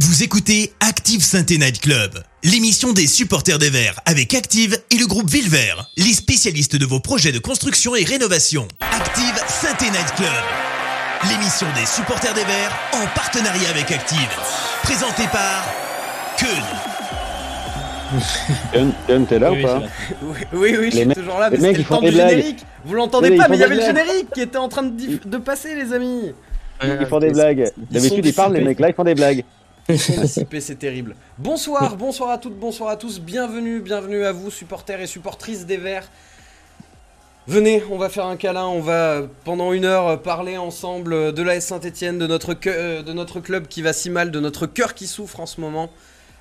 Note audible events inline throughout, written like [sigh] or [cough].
Vous écoutez Active Sainte Night Club, l'émission des supporters des Verts avec Active et le groupe Villevert, les spécialistes de vos projets de construction et rénovation. Active Sainte Night Club, l'émission des supporters des Verts en partenariat avec Active. Présentée par Keun. Keun, t'es là ou pas Oui, oui, oui, je suis toujours là, les mais mecs, c'était le font temps des du blagues. générique. Vous l'entendez pas, mais il y avait le générique qui était en train de, de passer, les amis. Ils font des blagues. D'habitude, ils parlent, les mecs là, ils font des blagues. [laughs] C'est terrible. Bonsoir, bonsoir à toutes, bonsoir à tous. Bienvenue, bienvenue à vous, supporters et supportrices des Verts. Venez, on va faire un câlin, on va euh, pendant une heure euh, parler ensemble euh, de l'AS Saint-Etienne, de, notre de notre club qui va si mal, de notre cœur qui souffre en ce moment.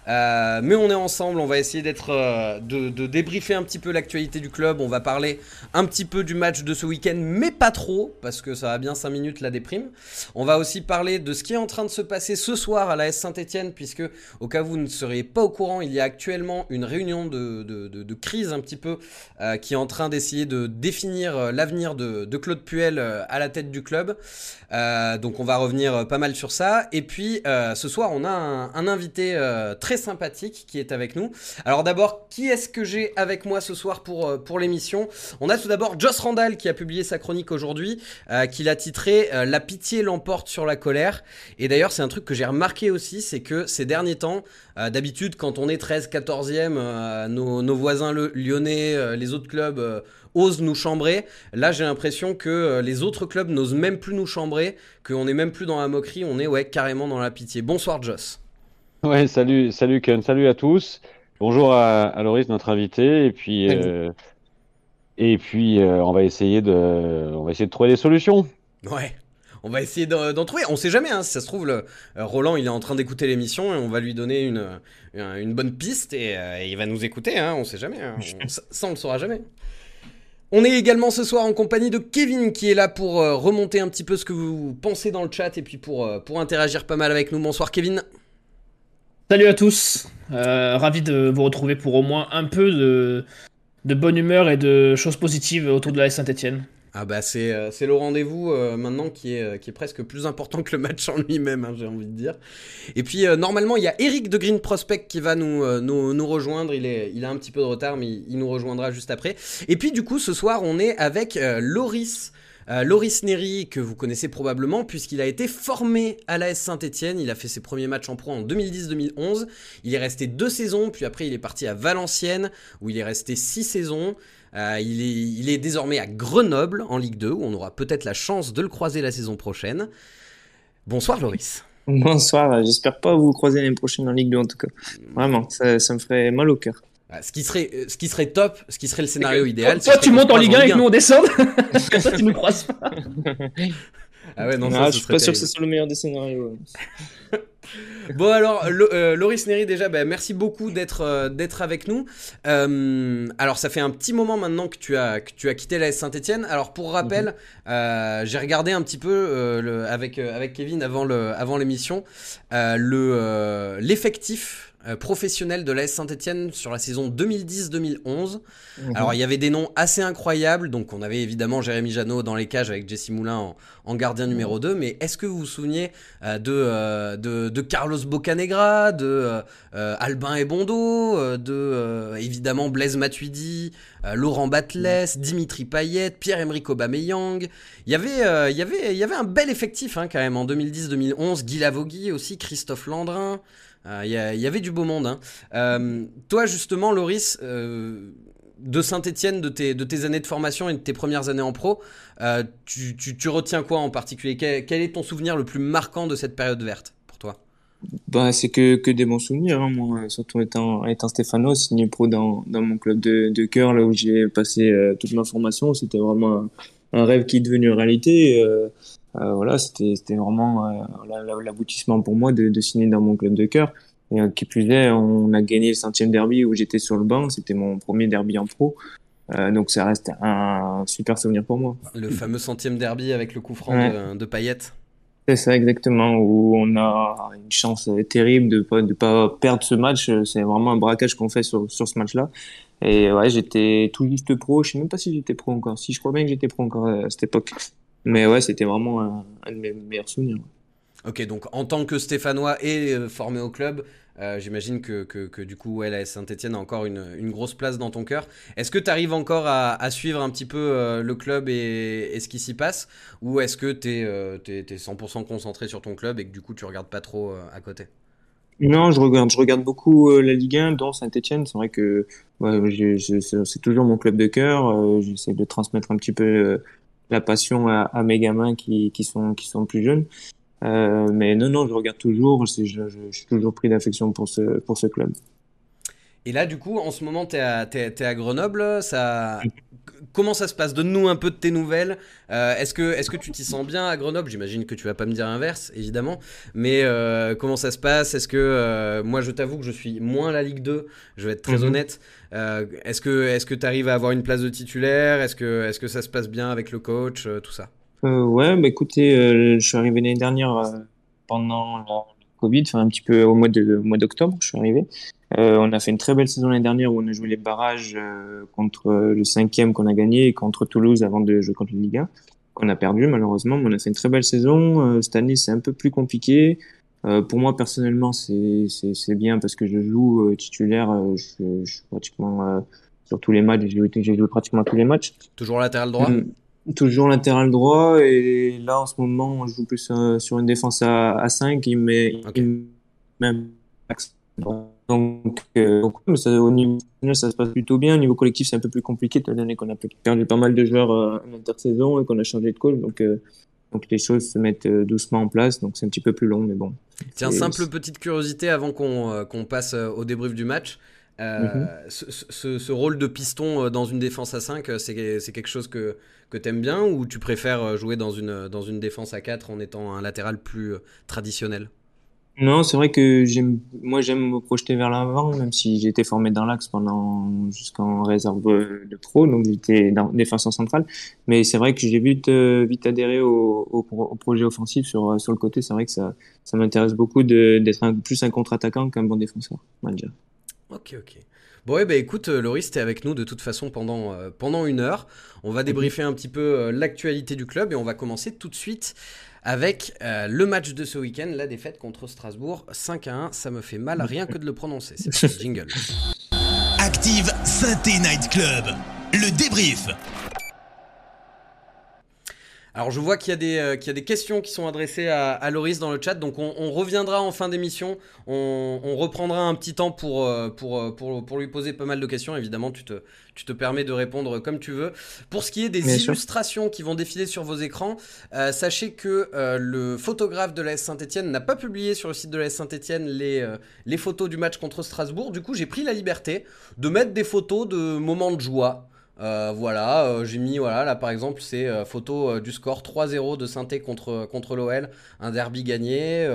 Euh, mais on est ensemble, on va essayer d'être, euh, de, débriefer un petit peu l'actualité du club. On va parler un petit peu du match de ce week-end, mais pas trop, parce que ça va bien 5 minutes la déprime. On va aussi parler de ce qui est en train de se passer ce soir à la S Saint-Etienne, puisque au cas où vous ne seriez pas au courant, il y a actuellement une réunion de, crise un petit peu euh, qui est en train d'essayer de définir l'avenir de, de Claude Puel à la tête du club. Donc on va revenir pas mal sur ça. Et puis ce soir, on a un, invité euh, sympathique qui est avec nous. Alors d'abord, qui est-ce que j'ai avec moi ce soir pour, euh, pour l'émission? On a tout d'abord Joss Randall qui a publié sa chronique aujourd'hui, euh, qu'il a titré euh, La pitié l'emporte sur la colère. Et d'ailleurs, c'est un truc que j'ai remarqué aussi, c'est que ces derniers temps, euh, d'habitude, quand on est 13, 14e, euh, nos, voisins le- lyonnais, les autres clubs osent nous chambrer. Là, j'ai l'impression que les autres clubs n'osent même plus nous chambrer, qu'on n'est même plus dans la moquerie, on est ouais, carrément dans la pitié. Bonsoir, Joss. Ouais, salut, salut Keun, salut à tous. Bonjour à, à Loris, notre invité. Et puis, euh, et puis euh, on va essayer de, on va essayer de trouver des solutions. Ouais. On va essayer d'en trouver. On sait jamais, hein, si ça se trouve, le, euh, Roland, il est en train d'écouter l'émission et on va lui donner une, une, bonne piste et, euh, et il va nous écouter. Hein, on sait jamais. hein. [laughs] On- ça, on le saura jamais. On est également ce soir en compagnie de Kevin qui est là pour remonter un petit peu ce que vous pensez dans le chat et puis pour, pour interagir pas mal avec nous. Bonsoir, Kevin. Salut à tous, Euh, ravi de vous retrouver pour au moins un peu de, bonne humeur et de choses positives autour de la Saint-Etienne. Ah bah c'est euh, le rendez-vous euh, maintenant qui est, presque plus important que le match en lui-même, hein, j'ai envie de dire. Et puis normalement il y a Eric de Green Prospect qui va nous, nous, rejoindre, il, est, il a un petit peu de retard mais il, nous rejoindra juste après. Et puis du coup ce soir on est avec Loris. Euh, Loris Neri, que vous connaissez probablement, puisqu'il a été formé à l'AS Saint-Etienne. Il a fait ses premiers matchs en pro en 2010-2011. Il est resté deux saisons, puis après il est parti à Valenciennes, où il est resté six saisons. Euh, il, est, il est désormais à Grenoble en Ligue 2, où on aura peut-être la chance de le croiser la saison prochaine. Bonsoir Loris. Bonsoir, j'espère pas vous croiser l'année prochaine en Ligue 2 en tout cas. Vraiment, ça, ça me ferait mal au cœur. Euh, Ce qui, serait, euh, ce qui serait top, ce qui serait le scénario idéal. toi, tu montes en Ligue 1 croise et que nous on descende [laughs] Comme ça tu nous croises pas. Ah ouais, non, Ah, ça, je ce suis pas sûr que terrible. ce soit le meilleur des scénarios. [laughs] Bon alors, Lo- euh, Loris Neri déjà, bah, merci beaucoup d'être euh, d'être avec nous. Euh, alors ça fait un petit moment maintenant que tu as que tu as quitté la Saint-Etienne. Alors pour rappel, euh, j'ai regardé un petit peu euh, le- avec euh, avec Kevin avant le avant l'émission euh, le euh, l'effectif professionnel de l'AS Saint-Etienne sur la saison 2010-2011. Alors il y avait des noms assez incroyables, donc on avait évidemment Jérémy Janot dans les cages avec Jesse Moulin en, en gardien numéro 2, mais est-ce que vous vous souvenez euh, de, euh, de, de Carlos Bocanegra, de euh, euh, Albin Ebondo, euh, de euh, évidemment Blaise Matuidi, euh, Laurent Batles, Dimitri Payet, Pierre-Emerick Aubameyang. Il y avait, euh, il y avait, il y avait un bel effectif hein, quand même en 2010-2011, Guy Lavogui aussi, Christophe Landrin. Euh, Il y, y avait du beau monde. hein. Euh, toi justement, Loris, euh, de Saint-Etienne, de tes, années de formation et de tes premières années en pro, tu, retiens quoi en particulier? Quel, est ton souvenir le plus marquant de cette période verte pour toi? Bah, c'est que, que des bons souvenirs, hein, moi, surtout étant, étant Stéphano, signé pro dans, dans mon club de, de cœur, là où j'ai passé toute ma formation. C'était vraiment un, rêve qui est devenu réalité. Voilà, c'était, c'était vraiment euh, la- la- l'aboutissement pour moi de, de signer dans mon club de cœur. Et euh, qui plus est, on a gagné le centième derby où j'étais sur le banc. C'était mon premier derby en pro. Euh, donc ça reste un super souvenir pour moi. Le fameux centième derby avec le coup franc Ouais. de, de Payet. C'est ça exactement, où on a une chance euh, terrible de pas de pas perdre ce match. Euh, C'est vraiment un braquage qu'on fait sur sur ce match-là. Et ouais, j'étais tout juste pro. Je sais même pas si j'étais pro encore. Si je crois bien que j'étais pro encore euh, à cette époque. Mais ouais, c'était vraiment un, un de mes meilleurs souvenirs. Ok, donc en tant que Stéphanois et euh, formé au club, euh, j'imagine que, que, que, du coup, ouais, la Saint-Etienne a encore une, une, grosse place dans ton cœur. Est-ce que tu arrives encore à, à, suivre un petit peu euh, le club et, et, ce qui s'y passe? Ou est-ce que tu es, euh, es, 100% concentré sur ton club et que du coup, tu regardes pas trop à côté? Non, je regarde, je regarde beaucoup euh, la Ligue 1, dont Saint-Etienne. C'est vrai que ouais, c'est toujours mon club de cœur. Euh, J'essaie de transmettre un petit peu euh, la passion à, à, mes gamins qui, qui, sont, qui sont plus jeunes. Euh, mais non, non, je regarde toujours. Je, je, je suis toujours pris d'affection pour ce, pour ce club. Et là, du coup, en ce moment, tu es, es, à Grenoble. Ça... Comment ça se passe? Donne-nous un peu de tes nouvelles. Euh, Est-ce que, est que tu t'y sens bien à Grenoble? J'imagine que tu vas pas me dire l'inverse, évidemment. Mais euh, comment ça se passe? Est-ce que euh, moi, je t'avoue que je suis moins la Ligue 2. Je vais être très Mhm. mmh. honnête. Est-ce que tu arrives à avoir une place de titulaire? Est-ce que, est que ça se passe bien avec le coach Tout ça? Ouais, bah écoutez, je suis arrivé l'année dernière pendant Covid, enfin un petit peu au mois de au mois d'octobre, je suis arrivé. Euh, on a fait une très belle saison l'année dernière où on a joué les barrages euh, contre le cinquième qu'on a gagné et contre Toulouse avant de jouer contre la Ligue 1 qu'on a perdu malheureusement. Mais on a fait une très belle saison. Euh, cette année c'est un peu plus compliqué. Euh, pour moi personnellement c'est c'est bien parce que je joue euh, titulaire. Euh, je, je, suis pratiquement euh, sur tous les matchs. J'ai joué, joué pratiquement tous les matchs. Toujours latéral droit? Mmh. Toujours latéral droit et là en ce moment on joue plus euh, sur une défense à, à 5 il met okay. même donc, euh, donc ça, au niveau ça se passe plutôt bien. Au niveau collectif c'est un peu plus compliqué étant donné qu'on a perdu pas mal de joueurs euh, en intersaison et qu'on a changé de coach donc euh, donc les choses se mettent doucement en place. Donc c'est un petit peu plus long mais bon. Tiens simple petite curiosité avant qu'on qu'on passe au débrief du match euh, mm -hmm. ce, ce, ce, rôle de piston dans une défense à 5, c'est quelque chose que, que tu aimes bien ou tu préfères jouer dans une, dans une défense à 4 en étant un latéral plus traditionnel? Non, c'est vrai que j'aime, moi j'aime me projeter vers l'avant, même si j'ai été formé dans l'axe pendant jusqu'en réserve de pro, donc j'étais dans défense en centrale. Mais c'est vrai que j'ai vite, euh, vite adhéré au, au, au, projet offensif sur, sur le côté. C'est vrai que ça, ça m'intéresse beaucoup d'être plus un contre-attaquant qu'un bon défenseur, on va dire. Ok, ok. Bon, eh ben, écoute, Loris, t'es avec nous de toute façon pendant, euh, pendant une heure. On va débriefer un petit peu euh, l'actualité du club et on va commencer tout de suite avec euh, le match de ce week-end, la défaite contre Strasbourg, 5 à 1. Ça me fait mal rien que de le prononcer. C'est jingle. Active Synthé Night Club, le débrief. Alors je vois qu'il y, euh, qu y, a des questions qui sont adressées à, à Loris dans le chat, donc on, on reviendra en fin d'émission, on, on, reprendra un petit temps pour, euh, pour, pour, pour, lui poser pas mal de questions, évidemment tu te, tu te permets de répondre comme tu veux. Pour ce qui est des Bien illustrations sûr. qui vont défiler sur vos écrans, euh, sachez que euh, le photographe de la Saint-Etienne n'a pas publié sur le site de la Saint-Etienne les, euh, les photos du match contre Strasbourg, du coup j'ai pris la liberté de mettre des photos de moments de joie. Euh, voilà, euh, j'ai mis, voilà, là par exemple, c'est euh, photo euh, du score 3-0 de Sainté contre, contre l'OL, un derby gagné.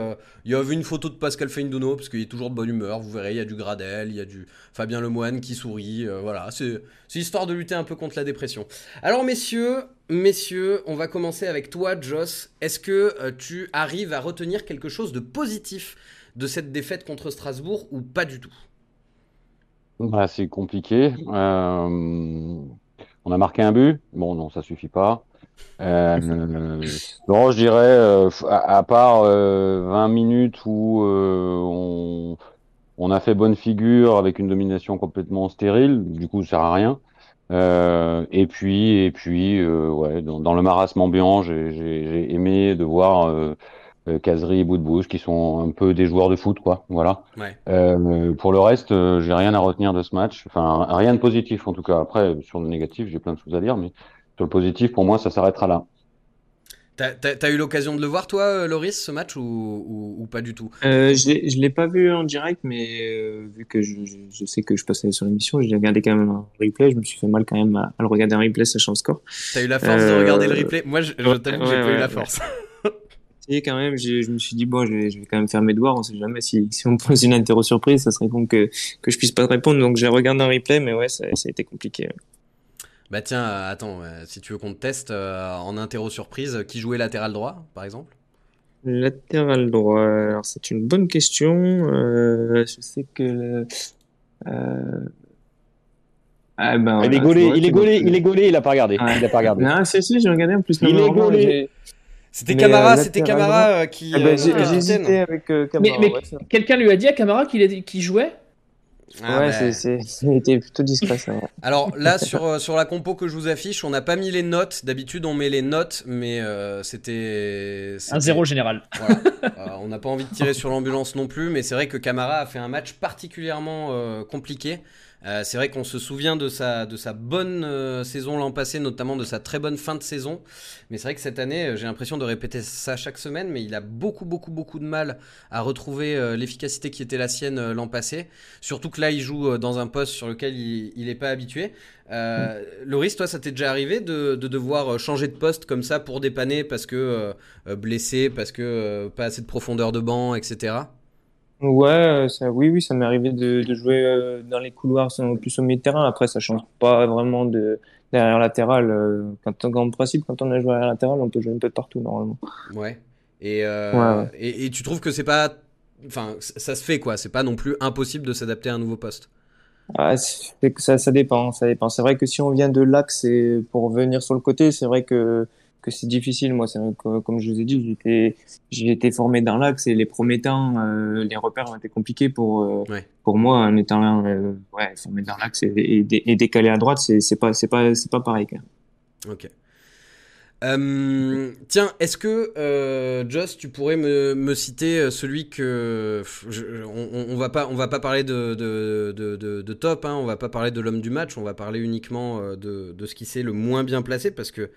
Il y avait une photo de Pascal Feindouno, parce qu'il est toujours de bonne humeur, vous verrez, il y a du Gradel, il y a du Fabien Lemoine qui sourit, voilà, c'est histoire de lutter un peu contre la dépression. Alors messieurs, messieurs, on va commencer avec toi, Joss. Est-ce que tu arrives à retenir quelque chose de positif de cette défaite contre Strasbourg ou pas du tout? Bah, C'est compliqué. Euh, on a marqué un but. Bon, non, ça suffit pas. Euh, non, je dirais, euh, à, à, part 20 minutes où on, on, a fait bonne figure avec une domination complètement stérile, du coup, ça sert à rien. et puis, et puis, ouais, dans, dans, le marasme ambiant, j'ai aimé de voir Casery et Boudbouche qui sont un peu des joueurs de foot quoi voilà ouais. euh, pour le reste euh, j'ai rien à retenir de ce match enfin rien de positif en tout cas après sur le négatif j'ai plein de choses à dire mais sur le positif pour moi ça s'arrêtera là T'as as, eu l'occasion de le voir, toi, Loris, ce match, ou, ou, ou pas du tout? Euh, Je ne l'ai pas vu en direct, mais euh, vu que je, je, je, sais que je passais sur l'émission, j'ai regardé quand même un replay. Je me suis fait mal quand même à, à le regarder en replay, sachant le score. T'as eu la force de regarder le replay? Moi, je, je t'avoue que j'ai ouais, pas eu la ouais. force. Et quand même, je, me suis dit, bon, je vais, je vais, quand même faire mes devoirs. On sait jamais si, si on me pose une interro surprise, ça serait con que, que je puisse pas te répondre. Donc, j'ai regardé un replay, mais ouais, ça, ça a été compliqué. Bah tiens, euh, attends, euh, si tu veux qu'on te teste euh, en interro surprise, qui jouait latéral droit, par exemple? Latéral droit, alors c'est une bonne question. Euh, je sais que... Ah ben, il, est gaulé, il, est gaulé, il est gaulé, il a pas regardé. Il a pas regardé. Non, si, si, j'ai regardé en plus. Il est gaulé. C'était Camara, euh, c'était Camara euh, qui. Ah bah, euh, avec euh, Mais, Camara. mais ouais, ça. quelqu'un lui a dit à Camara qu'il jouait Ah, ouais, bah. c'est- c'est- [laughs] c'était plutôt discret, ça. Alors là, [laughs] sur, sur la compo que je vous affiche, on n'a pas mis les notes. D'habitude, on met les notes, mais euh, c'était. Un zéro général. Voilà. [laughs] Euh, on n'a pas envie de tirer sur l'ambulance non plus, mais c'est vrai que Camara a fait un match particulièrement euh, compliqué. Euh, c'est vrai qu'on se souvient de sa, de sa bonne euh, saison l'an passé, notamment de sa très bonne fin de saison. Mais c'est vrai que cette année, euh, j'ai l'impression de répéter ça chaque semaine, mais il a beaucoup, beaucoup, beaucoup de mal à retrouver euh, l'efficacité qui était la sienne l'an passé. Surtout que là, il joue dans un poste sur lequel il n'est pas habitué. Euh, Loris, toi, ça t'est déjà arrivé de, de devoir changer de poste comme ça pour dépanner parce que blessé, parce que pas assez de profondeur de banc, etc. Ouais, euh, ça, oui, oui, ça m'est arrivé de, de jouer euh, dans les couloirs, sans- plus au milieu de terrain. Après, ça change pas vraiment de derrière latéral. euh, Quand, en principe, quand on a joué arrière latéral, on peut jouer un peu partout normalement. Ouais. Et, euh, Ouais, ouais. Et, et tu trouves que c'est pas. Enfin, c- ça se fait quoi. C'est pas non plus impossible de s'adapter à un nouveau poste. Ah, c'est que ça, ça dépend, ça dépend. C'est vrai que si on vient de l'axe et pour venir sur le côté, c'est vrai que que c'est difficile. Moi, c'est que, comme je vous ai dit, j'étais j'ai été formé dans l'axe et les premiers temps, euh, les repères ont été compliqués pour euh, Ouais. pour moi en étant euh, ouais formé dans l'axe et, et, dé- et décalé à droite, c'est c'est pas c'est pas c'est pas pareil. Quand même. Ok. Euh, tiens, est-ce que euh, Joss, tu pourrais me, me citer euh, celui que je- on, on- va pas on va pas parler de de, de, de- de top, hein, on va pas parler de l'homme du match, on va parler uniquement euh, de, de ce qui s'est le moins bien placé parce que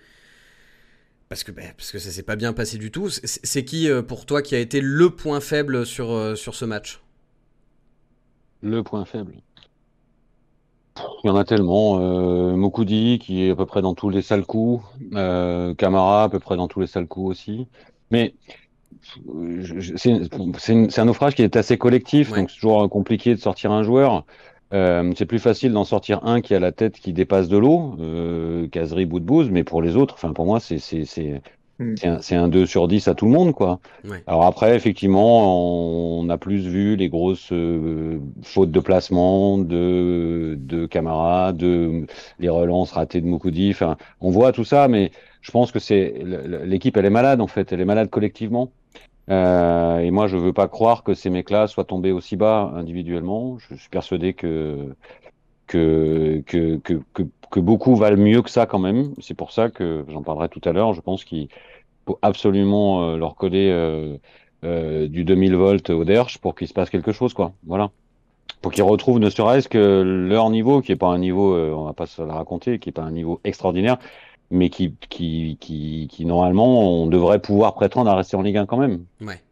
parce que bah, parce que ça s'est pas bien passé du tout. C'est qui euh, pour toi qui a été le point faible sur euh, sur ce match? Le point faible. Il y en a tellement. Euh, Mokudi qui est à peu près dans tous les sales coups. Euh, Camara à peu près dans tous les sales coups aussi. Mais c'est un naufrage qui est assez collectif, Ouais. donc c'est toujours compliqué de sortir un joueur. Euh, c'est plus facile d'en sortir un qui a la tête qui dépasse de l'eau, euh, Kazri, Boudbouz, mais pour les autres, enfin pour moi, c'est c'est c'est Mm. c'est un, un 2 sur 10 à tout le monde, quoi. Ouais. Alors après, effectivement, on a plus vu les grosses euh, fautes de placement de, de Camara, de les relances ratées de Moukoudi. Enfin, on voit tout ça, mais je pense que c'est l'équipe, elle est malade en fait, elle est malade collectivement. Euh, et moi, je veux pas croire que ces mecs-là soient tombés aussi bas individuellement. Je suis persuadé que que, que, que, que, beaucoup valent mieux que ça quand même. C'est pour ça que j'en parlerai tout à l'heure. Je pense qu'il faut absolument euh, leur coller euh, du 2000 volts au Derche pour qu'il se passe quelque chose, quoi. Voilà. Pour qu'ils retrouvent ne serait-ce que leur niveau, qui est pas un niveau, on va pas se le raconter, qui est pas un niveau extraordinaire, mais qui, qui, qui, qui normalement, on devrait pouvoir prétendre à rester en Ligue 1 quand même. Ouais.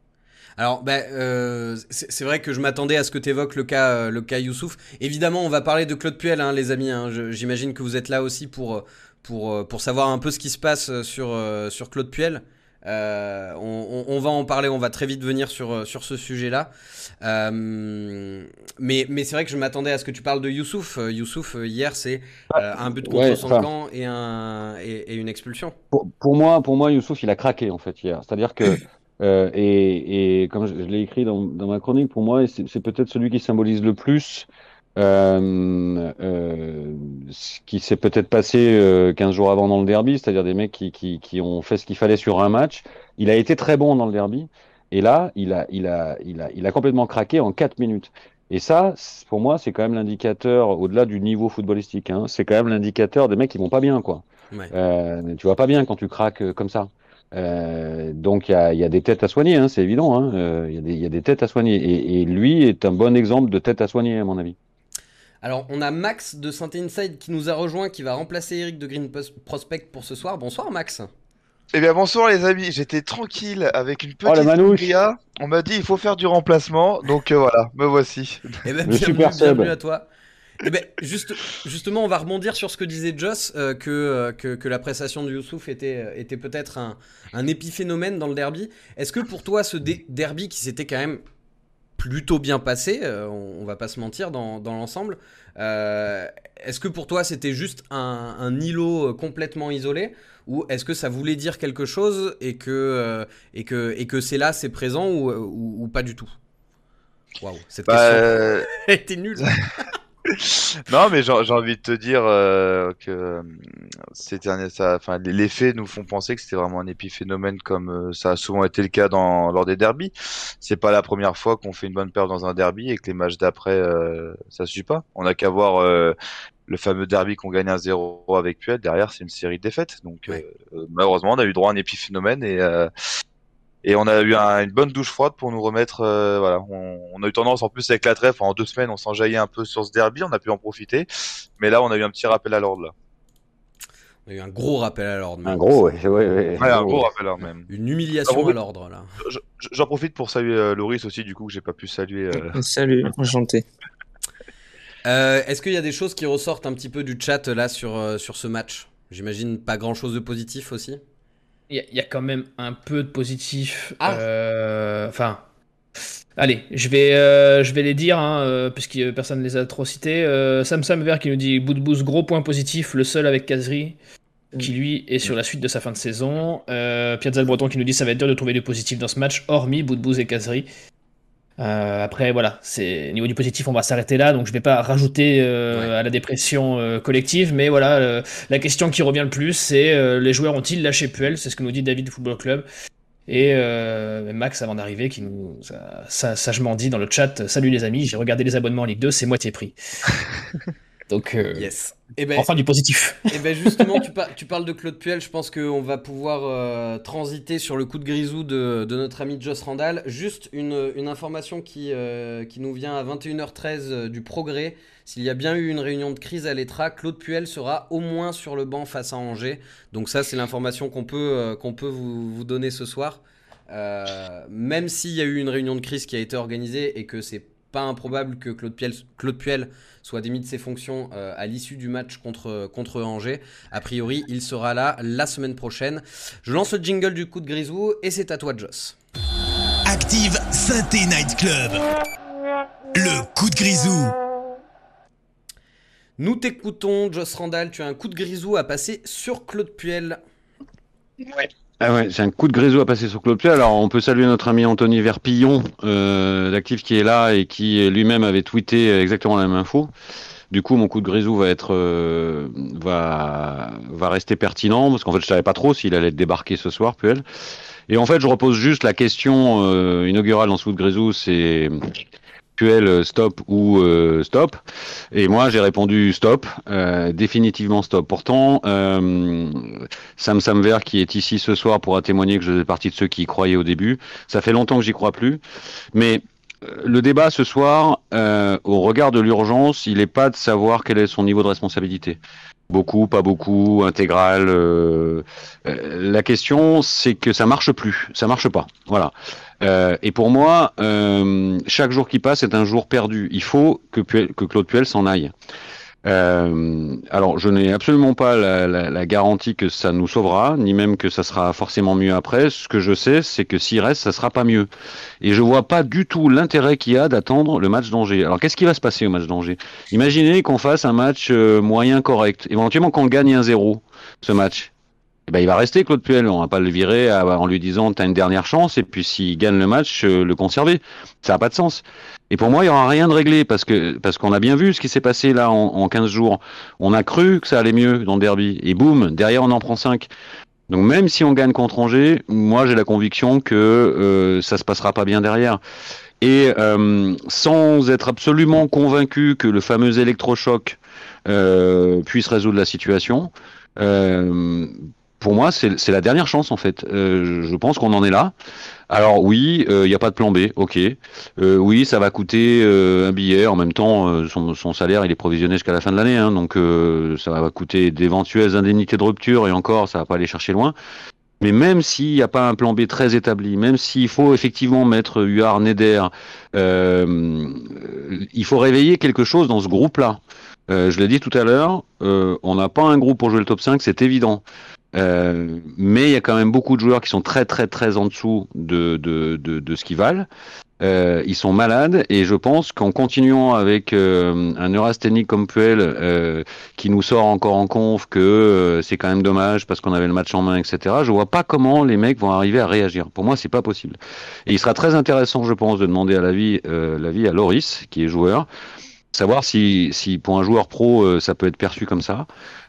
Alors, bah, euh, c'est vrai que je m'attendais à ce que tu évoques le cas, euh, le cas Youssouf. Évidemment, on va parler de Claude Puel, hein, les amis. hein. J'imagine que vous êtes là aussi pour, pour, euh, pour savoir un peu ce qui se passe sur, sur Claude Puel. Euh, on, va en parler, on va très vite venir sur, euh, sur ce sujet-là. Euh, mais mais c'est vrai que je m'attendais à ce que tu parles de Youssouf. Youssouf, hier, c'est euh, un but contre Ouais, son enfin- camp et, un, et, et une expulsion. Pour, pour moi, pour moi, Youssouf, il a craqué en fait hier. C'est-à-dire que [coughs] et, et comme je, je l'ai écrit dans, dans ma chronique, pour moi, c'est c'est peut-être celui qui symbolise le plus euh, euh, ce qui s'est peut-être passé euh, 15 jours avant dans le derby, c'est-à-dire des mecs qui, qui, qui ont fait ce qu'il fallait sur un match. Il a été très bon dans le derby, et là, il a, il a, il a, il a complètement craqué en 4 minutes. Et ça, pour moi, c'est quand même l'indicateur, au-delà du niveau footballistique, hein, c'est quand même l'indicateur des mecs qui vont pas bien, quoi. Ouais. Euh, tu vas pas bien quand tu craques euh, comme ça. Euh, donc il y a, il y a des têtes à soigner, hein, c'est évident. hein. Euh, Il y a des, il y a des têtes à soigner. Et, et lui est un bon exemple de tête à soigner, à mon avis. Alors, on a Max de Saint Inside qui nous a rejoint, qui va remplacer Eric de Green Prospect pour ce soir. Bonsoir, Max. Eh bien bonsoir les amis, j'étais tranquille avec une Oh, la petite manouche. sangria. On m'a dit il faut faire du remplacement, donc euh, voilà, me voici. [laughs] Eh ben, Le bienvenue, super sub. bienvenue à toi. Eh ben, juste, justement, on va rebondir sur ce que disait Joss, euh, que, euh, que, que la prestation de Youssouf était, euh, était peut-être un, un épiphénomène dans le derby. Est-ce que pour toi, ce dé- derby qui s'était quand même plutôt bien passé, euh, on, va pas se mentir dans, dans l'ensemble, euh, est-ce que pour toi c'était juste un, un îlot euh, complètement isolé? Ou est-ce que ça voulait dire quelque chose et que, et que, et que c'est là, c'est présent ou, ou, ou pas du tout? Waouh, cette Bah, question [laughs] était nulle. [laughs] [laughs] Non, mais j'ai envie de te dire euh, que euh, c'était un, ça, enfin, les faits nous font penser que c'était vraiment un épiphénomène comme euh, ça a souvent été le cas dans, lors des derbies. C'est pas la première fois qu'on fait une bonne perte dans un derby et que les matchs d'après, euh, ça suit pas. On a qu'à voir euh, le fameux derby qu'on gagne 1-0 avec Puel. Derrière, c'est une série de défaites. Donc, Ouais. euh, malheureusement, on a eu droit à un épiphénomène et euh, et on a eu un- une bonne douche froide pour nous remettre. euh, voilà, on, on a eu tendance en plus avec la trêve. En deux semaines, on s'enjaillait un peu sur ce derby. On a pu en profiter. Mais là, on a eu un petit rappel à l'ordre. là. On a eu un gros rappel à l'ordre. Un même. gros, ouais, ouais, ouais. Ouais, un gros rappel à l'ordre même. Une humiliation Ah, oui. à l'ordre là. Je- je- J'en profite pour saluer euh, Loris aussi, du coup, que j'ai pas pu saluer. euh. [laughs] Salut, enchanté. Euh, Est-ce qu'il y a des choses qui ressortent un petit peu du chat là sur, euh, sur ce match? J'imagine pas grand chose de positif aussi? Il y, a- il y a quand même un peu de positif. Ah. euh, Enfin. Allez, je vais, euh, je vais les dire, hein, euh, puisque personne ne les a trop cités. Euh, Sam Sam Vert qui nous dit boost, gros point positif, le seul avec Kazri, qui lui est sur la suite de sa fin de saison. Piazza le Breton qui nous dit ça va être dur de trouver du positif dans ce match, hormis boost et Kazri. Euh, après, voilà, c'est au niveau du positif, on va s'arrêter là, donc je vais pas rajouter euh, Ouais. à la dépression euh, collective, mais voilà, euh, la question qui revient le plus, c'est euh, les joueurs ont-ils lâché Puel? C'est ce que nous dit David Football Club. Et euh, Max, avant d'arriver, qui nous a sa- sagement dit dans le chat Salut les amis, j'ai regardé les abonnements en Ligue 2, c'est moitié prix. [laughs] Donc, euh, Yes. Et ben, enfin du positif. eh ben justement, [laughs] tu, par- tu parles de Claude Puel. Je pense qu'on va pouvoir euh, transiter sur le coup de grisou de, de notre ami Joss Randall. Juste une, une information qui, euh, qui nous vient à 21h13 euh, du Progrès. S'il y a bien eu une réunion de crise à l'ETRA, Claude Puel sera au moins sur le banc face à Angers. Donc ça, c'est l'information qu'on peut, qu'on peut vous, vous donner ce soir. Même s'il y a eu une réunion de crise qui a été organisée et que c'est pas improbable que Claude Puel, Claude Puel soit démis de ses fonctions euh, à l'issue du match contre, contre Angers. A priori, il sera là la semaine prochaine. Je lance le jingle du coup de grisou et c'est à toi, Joss. Active Synthé Night Club. Le coup de grisou. Nous t'écoutons, Joss Randall. Tu as un coup de grisou à passer sur Claude Puel. Ah ouais, c'est un coup de grisou à passer sur Claude Puel. Alors, on peut saluer notre ami Anthony Verpillon, euh, d'actif qui est là et qui lui-même avait tweeté exactement la même info. Du coup, mon coup de grisou va être euh, va va rester pertinent parce qu'en fait, je savais pas trop s'il allait débarquer ce soir, Puel. Et en fait, je repose juste la question euh, inaugurale ce coup de grisou, c'est Euh, stop ou euh, stop. Et moi, j'ai répondu stop, euh, définitivement stop. Pourtant, Sam Samver qui est ici ce soir pourra témoigner que je faisais partie de ceux qui y croyaient au début. Ça fait longtemps que j'y crois plus, mais le débat ce soir, au regard de l'urgence, il n'est pas de savoir quel est son niveau de responsabilité. Beaucoup, pas beaucoup, intégral. euh, euh, la question, c'est que ça marche plus, ça marche pas. Voilà. Euh, et pour moi, chaque jour qui passe est un jour perdu. Il faut que Claude Puel s'en aille. Euh, alors, je n'ai absolument pas la, la- garantie que ça nous sauvera, ni même que ça sera forcément mieux après. Ce que je sais, c'est que s'il reste, ça sera pas mieux. Et je vois pas du tout l'intérêt qu'il y a d'attendre le match d'Angers. Alors, qu'est-ce qui va se passer au match d'Angers? Imaginez qu'on fasse un match euh, moyen correct, éventuellement qu'on gagne 1-0 ce match. Eh ben, il va rester Claude Puel. On va pas le virer à- en lui disant t'as une dernière chance et puis s'il gagne le match, euh, le conserver. Ça n'a pas de sens. Et pour moi, il y aura rien de réglé parce que parce qu'on a bien vu ce qui s'est passé là en, en 15 jours. On a cru que ça allait mieux dans le derby et boum, derrière on en prend 5. Donc même si on gagne contre Angers, moi j'ai la conviction que euh, ça se passera pas bien derrière. Et euh, sans être absolument convaincu que le fameux électrochoc euh, puisse résoudre la situation, euh, pour moi c'est la dernière chance en fait. Euh, je- pense qu'on en est là. Alors oui, il n'y a pas de plan B, ok. Euh, oui, ça va coûter euh, un billet. En même temps, euh, son, son salaire, il est provisionné jusqu'à la fin de l'année, hein, donc euh, ça va coûter d'éventuelles indemnités de rupture et encore, ça va pas aller chercher loin. Mais même s'il n'y a pas un plan B très établi, même s'il faut effectivement mettre Huard, Neder, euh, il faut réveiller quelque chose dans ce groupe-là. Euh, je l'ai dit tout à l'heure, euh, on n'a pas un groupe pour jouer le top 5, c'est évident. Euh, mais il y a quand même beaucoup de joueurs qui sont très très très en dessous de, de, de, de ce qu'ils valent. Euh, ils sont malades et je pense qu'en continuant avec euh, un neurasthénique comme Puel euh, qui nous sort encore en conf que euh, c'est quand même dommage parce qu'on avait le match en main, etc. Je vois pas comment les mecs vont arriver à réagir. Pour moi, c'est pas possible. Et il sera très intéressant, je pense, de demander à l'avis, l'avis à Loris, qui est joueur, savoir si, si pour un joueur pro euh, ça peut être perçu comme ça.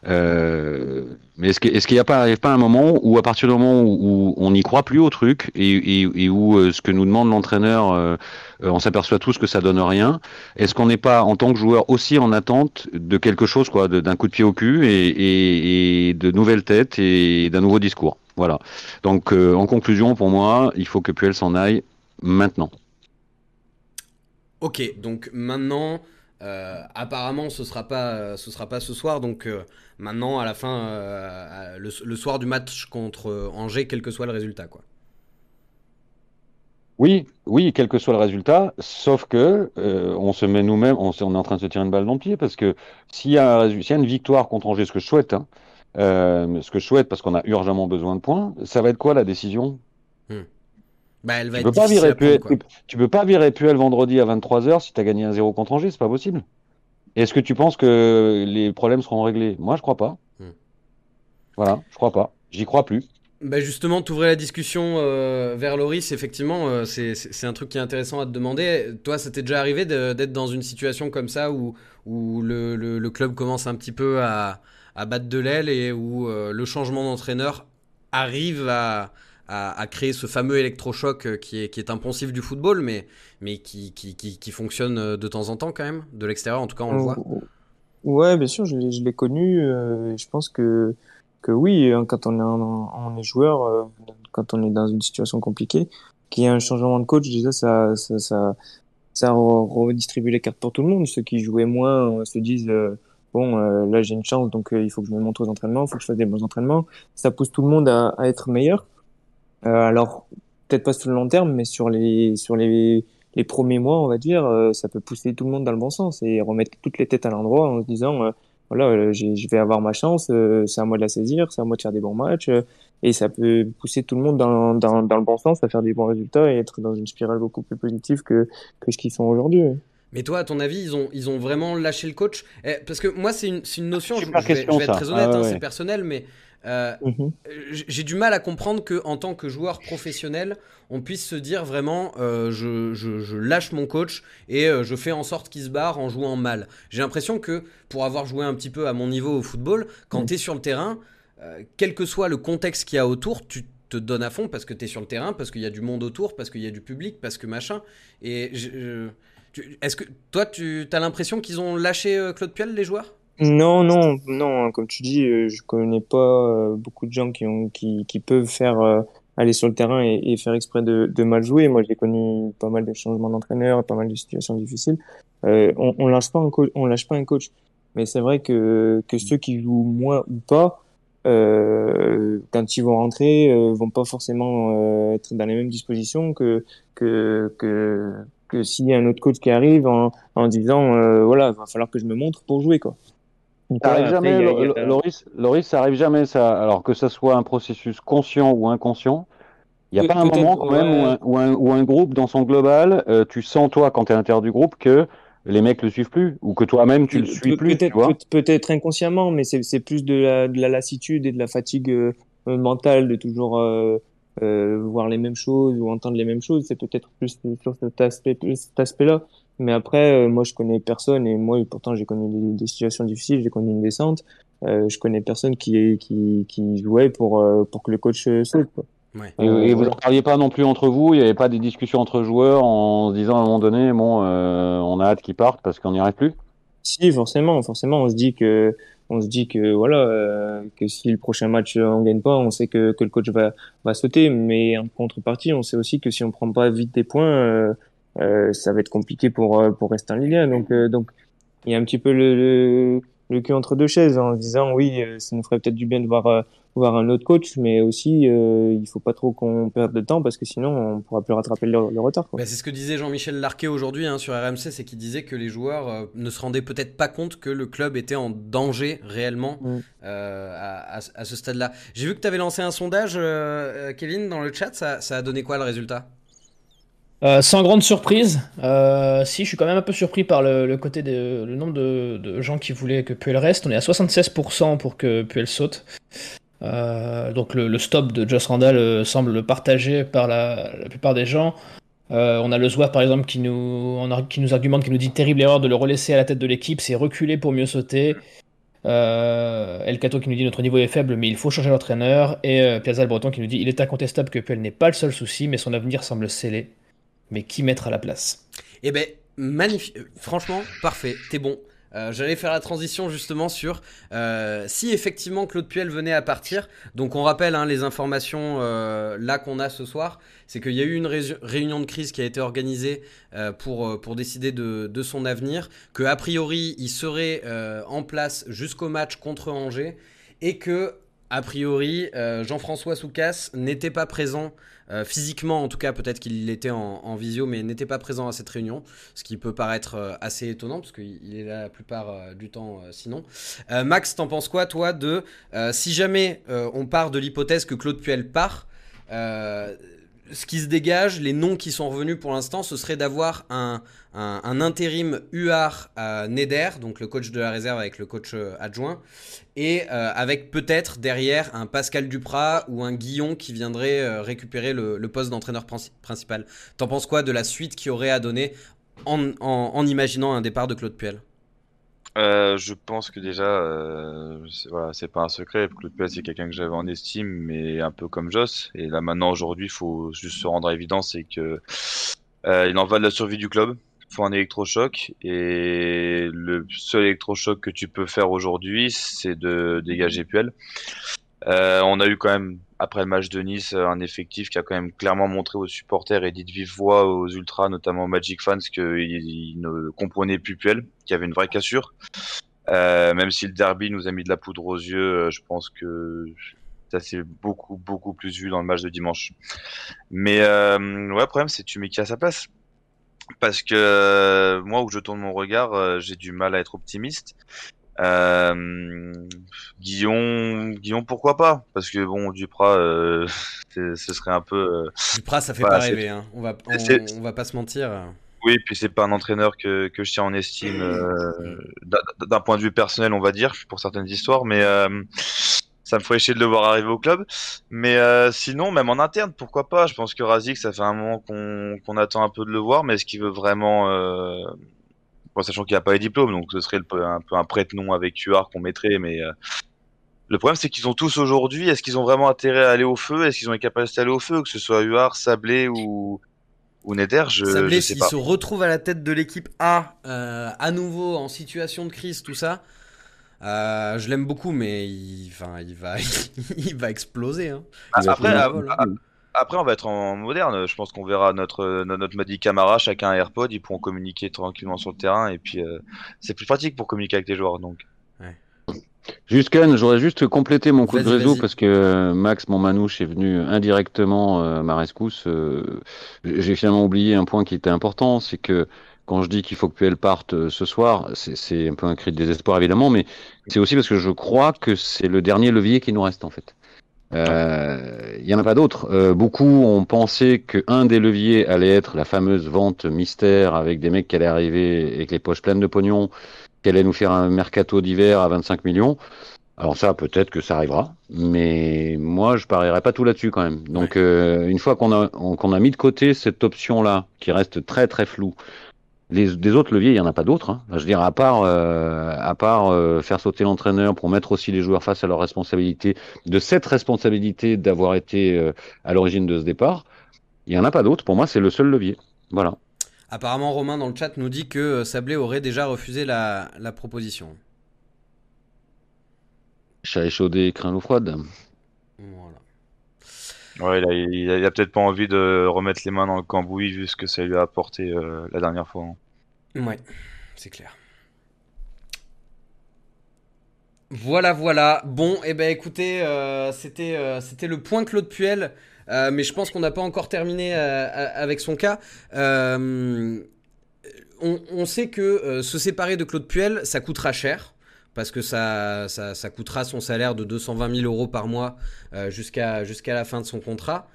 Euh, mais est-ce qu'il est n'y a pas, pas un moment où à partir du moment où, on n'y croit plus au truc et, où euh, ce que nous demande l'entraîneur, on s'aperçoit tous que ça donne rien, est-ce qu'on n'est pas en tant que joueur aussi en attente de quelque chose, quoi, d'un coup de pied au cul et, et de nouvelles têtes et d'un nouveau discours? Voilà. Donc en conclusion, pour moi, il faut que Puel s'en aille maintenant. Ok, donc maintenant, euh, apparemment, ce sera pas, ce sera pas ce soir. Donc euh, maintenant, à la fin, euh, le, soir du match contre Angers, quel que soit le résultat, quoi. Oui, oui, quel que soit le résultat, sauf que on se met nous-mêmes, on, est en train de se tirer une balle dans le pied parce que s'il y, a une victoire contre Angers, ce que je souhaite, hein, ce que je souhaite parce qu'on a urgemment besoin de points, ça va être quoi la décision? Bah, elle va tu, peux pas virer Puel, tu, peux pas virer Puel vendredi à 23h si tu as gagné un 0 contre Angers, c'est pas possible. Est-ce que tu penses que les problèmes seront réglés? Moi, je crois pas. Hmm. Voilà, je crois pas. J'y crois plus. Bah justement, t'ouvrais la discussion euh, vers Loris, effectivement, euh, c'est un truc qui est intéressant à te demander. Toi, ça t'est déjà arrivé d'être dans une situation comme ça où, où le, le, club commence un petit peu à, à battre de l'aile et où euh, le changement d'entraîneur arrive à, à, créer ce fameux électrochoc euh, qui est, qui est impensif du football, mais, qui, fonctionne euh, de temps en temps quand même, de l'extérieur en tout cas on le voit. Ouais, bien sûr, je, l'ai connu. Euh, je pense que, oui, hein, quand on est, joueur, quand on est dans une situation compliquée, qu'il y ait un changement de coach, déjà ça, redistribue les cartes pour tout le monde. Ceux qui jouaient moins se disent bon, là j'ai une chance, donc il faut que je me montre aux entraînements, il faut que je fasse des bons entraînements. Ça pousse tout le monde à être meilleur. Euh, alors, peut-être pas sur le long terme, mais sur les, sur les, les premiers mois, on va dire, euh, ça peut pousser tout le monde dans le bon sens et remettre toutes les têtes à l'endroit en se disant, euh, voilà, je vais avoir ma chance, c'est à moi de la saisir, c'est à moi de faire des bons matchs, et ça peut pousser tout le monde dans, dans, dans, le bon sens à faire des bons résultats et être dans une spirale beaucoup plus positive que, que ce qu'ils sont aujourd'hui. Mais toi, à ton avis, ils ont, ils ont vraiment lâché le coach? Eh, Parce que moi, c'est une, une, notion, je, vais, être très honnête, ah hein, c'est personnel, mais euh, mhm. J'ai du mal à comprendre que en tant que joueur professionnel, on puisse se dire vraiment, euh, je, je, lâche mon coach et euh, je fais en sorte qu'il se barre en jouant mal. J'ai l'impression que pour avoir joué un petit peu à mon niveau au football, quand mhm. tu es sur le terrain, quel que soit le contexte qu'il y a autour, tu te donnes à fond parce que tu es sur le terrain, parce qu'il y a du monde autour, parce qu'il y a du public, parce que machin. Et est-ce que toi, tu as l'impression qu'ils ont lâché Claude Puel, les joueurs? Non, non, non. Hein, comme tu dis, euh, je connais pas euh, beaucoup de gens qui ont, qui, qui peuvent faire euh, aller sur le terrain et, et faire exprès de, de, mal jouer. Moi, j'ai connu pas mal de changements d'entraîneur, pas mal de situations difficiles. Euh, on, on lâche pas un coach, on lâche pas un coach. Mais c'est vrai que que ceux qui jouent moins ou pas, quand ils vont rentrer, vont pas forcément être dans les mêmes dispositions que que que que s'il y a un autre coach qui arrive en, en disant voilà, va falloir que je me montre pour jouer quoi. Ça arrive jamais, Loris, Loris, ça arrive jamais, ça. Alors que ce soit un processus conscient ou inconscient, il n'y a pas un moment quand même où, un, où, un, groupe dans son global, euh, tu sens toi quand tu es à l'intérieur du groupe que les mecs le suivent plus ou que toi-même tu le suis plus. Peut-être peut inconsciemment, mais c'est plus de la, de la, lassitude et de la fatigue euh, mentale de toujours euh, euh, voir les mêmes choses ou entendre les mêmes choses. C'est peut-être plus sur cet aspect-là. Cet aspect mais après, euh, moi, je connais personne et moi, pourtant, j'ai connu des, des, situations difficiles, j'ai connu une descente. Euh, je connais personne qui, qui, qui jouait pour, euh, pour que le coach saute. Quoi. Ouais. Et, vous ne parliez pas non plus entre vous, il n'y avait pas des discussions entre joueurs en se disant à un moment donné, bon, euh, on a hâte qu'ils partent parce qu'on n'y arrive plus? Si, forcément, forcément, on se dit que, on se dit que voilà, euh, que si le prochain match on gagne pas, on sait que, que le coach va, va sauter, mais en contrepartie, on sait aussi que si on prend pas vite des points, euh, ça va être compliqué pour euh, pour rester en Ligue 1. Donc euh, donc il y a un petit peu le, le, le cul entre deux chaises en disant oui, ça nous ferait peut-être du bien de voir voir un autre coach, mais aussi euh, il faut pas trop qu'on perde de temps parce que sinon on pourra plus rattraper le, retard. Bah, c'est ce que disait Jean-Michel Larquet aujourd'hui hein, sur RMC, c'est qu'il disait que les joueurs ne se rendaient peut-être pas compte que le club était en danger réellement mm. euh, à, à, ce stade-là. J'ai vu que tu avais lancé un sondage, Kevin, dans le chat, ça, ça a donné quoi le résultat? Euh, sans grande surprise, euh, si je suis quand même un peu surpris par le, côté le nombre de, gens qui voulaient que Puel reste. On est à 76% pour que Puel saute. Euh, donc le, stop de Joss Randall semble partagé par la, plupart des gens. On a le Zouave par exemple qui nous, qui nous argumente, qui nous dit terrible erreur de le relaisser à la tête de l'équipe, c'est reculer pour mieux sauter. El Cato qui nous dit notre niveau est faible mais il faut changer l'entraîneur. Et Piazza Breton qui nous dit il est incontestable que Puel n'est pas le seul souci mais son avenir semble scellé. Mais qui mettre à la place Eh ben, magnifique. Franchement, parfait. T'es bon. Euh, J'allais faire la transition justement sur euh, si effectivement Claude Puel venait à partir. Donc on rappelle hein, les informations euh, là qu'on a ce soir, c'est qu'il y a eu une ré- réunion de crise qui a été organisée pour, décider de, de son avenir, que a priori il serait en place jusqu'au match contre Angers et que a priori euh, Jean-François Soucas n'était pas présent euh, physiquement en tout cas peut-être qu'il l'était en, visio mais n'était pas présent à cette réunion ce qui peut paraître euh, assez étonnant parce qu'il il est là la plupart du temps sinon. Max, t'en penses quoi toi de si jamais on part de l'hypothèse que Claude Puel part, ce qui se dégage, les noms qui sont revenus pour l'instant, ce serait d'avoir un, un, intérim UAR à Neder, donc le coach de la réserve avec le coach euh, adjoint, et euh, avec peut-être derrière un Pascal Duprat ou un Guillon qui viendrait euh, récupérer le, poste d'entraîneur princi- principal. T'en penses quoi de la suite qui aurait à donner en imaginant un départ de Claude Puel? Euh, je pense que déjà, euh, voilà, c'est pas un secret. Claude Puel, c'est quelqu'un que j'avais en estime, mais un peu comme Joss. Et là, maintenant, aujourd'hui, faut juste se rendre à l'évidence, c'est que euh, il en va de la survie du club. Il faut un électrochoc. Et le seul électrochoc que tu peux faire aujourd'hui, c'est de dégager Puel. Euh, on a eu quand même, après le match de Nice, un effectif qui a quand même clairement montré aux supporters et dit de vive voix aux ultras, notamment Magic fans, qu'il il ne comprenait plus Puel, qu'il y avait une vraie cassure. Euh, même si le derby nous a mis de la poudre aux yeux, euh, je pense que ça s'est beaucoup, beaucoup plus vu dans le match de dimanche. Mais euh, ouais, le problème, c'est tu mets qui à sa place? Parce que euh, moi où je tourne mon regard, euh, j'ai du mal à être optimiste. Euh, Guillon, Guillon, pourquoi pas? Parce que bon, Duprat, euh, [laughs] ce serait un peu. euh, Duprat, ça fait Bah, pas rêver, hein. on, va, on, c'est- on va pas se mentir. Oui, puis c'est pas un entraîneur que, que je tiens en estime euh, d'un d'un point de vue personnel, on va dire, pour certaines histoires, mais euh, ça me ferait chier de le voir arriver au club. Mais euh, sinon, même en interne, pourquoi pas? Je pense que Razik, ça fait un moment qu'on qu'on attend un peu de le voir, mais est-ce qu'il veut vraiment euh... bon, sachant qu'il n'a pas les diplômes, donc ce serait le un peu un prête-nom avec UR qu'on mettrait, mais euh, le problème c'est qu'ils ont tous aujourd'hui, est-ce qu'ils ont vraiment intérêt à aller au feu? Est-ce qu'ils ont les capacités à aller au feu, que ce soit UR, Sablé ou ou Neder, je, Sablé, je sais s'il pas. se retrouve à la tête de l'équipe A, euh, à nouveau en situation de crise, tout ça, euh, je l'aime beaucoup, mais il, enfin, il, va, [laughs] il va exploser. Hein. Après, Exactement. ah, Vol, hein. ah, après, on va être en moderne. Je pense qu'on verra notre notre, notre Madi Camara, chacun un AirPod, ils pourront communiquer tranquillement sur le terrain et puis euh, c'est plus pratique pour communiquer avec les joueurs. Donc, Juste Ken, j'aurais juste complété mon coup de réseau parce que euh, Max, mon manouche, est venu indirectement euh, à ma rescousse. euh, J'ai finalement oublié un point qui était important, c'est que quand je dis qu'il faut que Puel parte euh, ce soir, c'est- c'est un peu un cri de désespoir évidemment, mais c'est aussi parce que je crois que c'est le dernier levier qui nous reste en fait. Euh, Il y en a pas d'autres. Euh, beaucoup ont pensé qu'un des leviers allait être la fameuse vente mystère avec des mecs qui allaient arriver avec les poches pleines de pognon, qui allaient nous faire un mercato d'hiver à 25 millions. Alors ça, peut-être que ça arrivera, mais moi, je parierais pas tout là-dessus quand même. Donc, euh, une fois qu'on a on- qu'on a mis de côté cette option-là, qui reste très très floue, les des autres leviers, il y en a pas d'autres. Hein. Enfin, je veux dire, à part euh, à part euh, faire sauter l'entraîneur pour mettre aussi les joueurs face à leurs responsabilités, de cette responsabilité d'avoir été euh, à l'origine de ce départ, il y en a pas d'autres. Pour moi, c'est le seul levier. Voilà. Apparemment, Romain dans le chat nous dit que Sablé aurait déjà refusé la, la proposition. Chat échaudé, crin l'eau froide. Voilà. ouais, il a, peut-être pas envie de remettre les mains dans le cambouis vu ce que ça lui a apporté euh, la dernière fois. hein. Ouais, c'est clair. Voilà, voilà. Bon, et eh ben écoutez, euh, c'était euh, c'était le point Claude Puel, euh, mais je pense qu'on n'a pas encore terminé avec son cas. On, sait que se séparer de Claude Puel, ça coûtera cher. Parce que ça, coûtera son salaire de 220 000 euros par mois jusqu'à la fin de son contrat.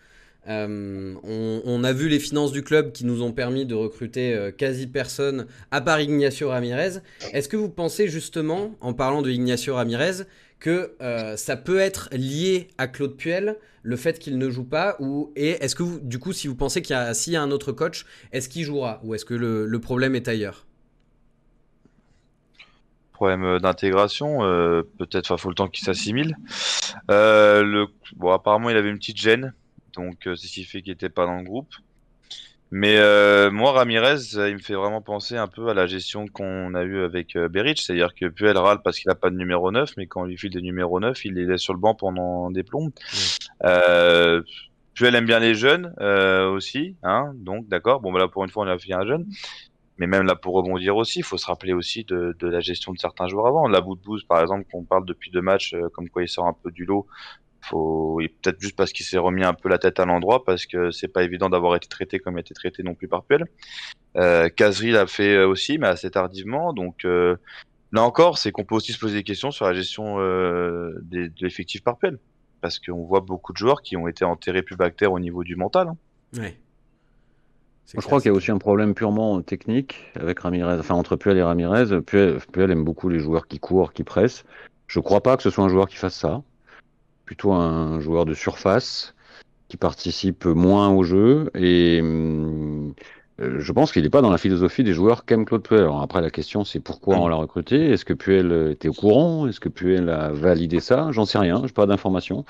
Euh, on, a vu les finances du club qui nous ont permis de recruter euh, quasi personne à part Ignacio Ramirez. Est-ce que vous pensez justement, en parlant de Ignacio Ramirez, que euh, ça peut être lié à Claude Puel, le fait qu'il ne joue pas ou et est-ce que vous, du coup, si vous pensez qu'il y a s'il y a un autre coach, est-ce qu'il jouera ou est-ce que le, problème est ailleurs? Problème d'intégration, peut-être, enfin, faut le temps qu'il s'assimile. Le, bon, apparemment, il avait une petite gêne, donc euh, c'est ce qui fait qu'il était pas dans le groupe. Mais euh, moi, Ramirez, il me fait vraiment penser un peu à la gestion qu'on a eue avec euh, Beric, c'est-à-dire que Puel râle parce qu'il a pas de numéro 9, mais quand on lui file des numéros 9, il les laisse sur le banc pendant des plombes. Euh, Puel aime bien les jeunes euh, aussi, hein, donc d'accord. Bon, bah là pour une fois, on a fait un jeune. Mais même là, pour rebondir aussi, il faut se rappeler aussi de, de la gestion de certains joueurs avant. La Boudbouz, par exemple, qu'on parle depuis deux matchs, euh, comme quoi il sort un peu du lot. Faut, peut-être juste parce qu'il s'est remis un peu la tête à l'endroit, parce que c'est pas évident d'avoir été traité comme il a été traité non plus par Puel. Euh, Kazri l'a fait aussi, mais assez tardivement. Donc euh, là encore, c'est qu'on peut aussi se poser des questions sur la gestion euh, des, de l'effectif par Puel. Parce qu'on voit beaucoup de joueurs qui ont été enterrés plus bactères au niveau du mental. Hein. Ouais. Je crois qu'il y a aussi un problème purement technique avec Ramirez, enfin entre Puel et Ramirez. Puel, Puel aime beaucoup les joueurs qui courent, qui pressent. Je crois pas que ce soit un joueur qui fasse ça. Plutôt un joueur de surface qui participe moins au jeu et hum, euh, je pense qu'il n'est pas dans la philosophie des joueurs qu'aime Claude Puel. Alors après, la question c'est pourquoi on l'a recruté? Est-ce que Puel était au courant? Est-ce que Puel a validé ça? J'en sais rien, j'ai pas d'informations.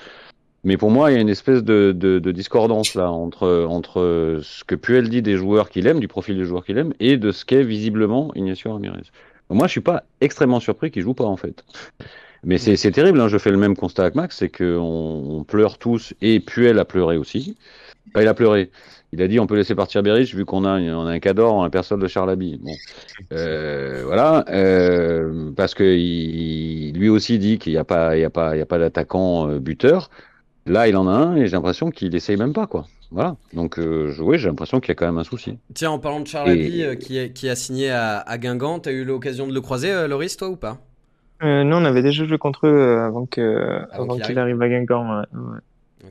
Mais pour moi, il y a une espèce de, de, de discordance là entre, entre ce que Puel dit des joueurs qu'il aime, du profil des joueurs qu'il aime, et de ce qu'est visiblement Ignacio Ramirez. Moi, je suis pas extrêmement surpris qu'il joue pas en fait. Mais c'est terrible, hein, je fais le même constat avec Max, c'est qu'on on pleure tous, et Puel a pleuré aussi. Enfin, il a pleuré. Il a dit on peut laisser partir Berich vu qu'on a, on a un cador en la personne de Charlaby. Bon, euh, voilà, euh, parce que il, lui aussi dit qu'il n'y a pas, il y a pas, il y a pas d'attaquant euh, buteur. Là, il en a un et j'ai l'impression qu'il essaye même pas quoi. Voilà. Donc, euh, oui, j'ai l'impression qu'il y a quand même un souci. Tiens, en parlant de Charlaby Et- qui, est- qui a signé à, à Guingamp, t'as eu l'occasion de le croiser, Loris, toi ou pas? Euh, non, on avait déjà joué contre eux euh, avant que, Avant avant qu'il arrive à Guingamp. ouais, ouais.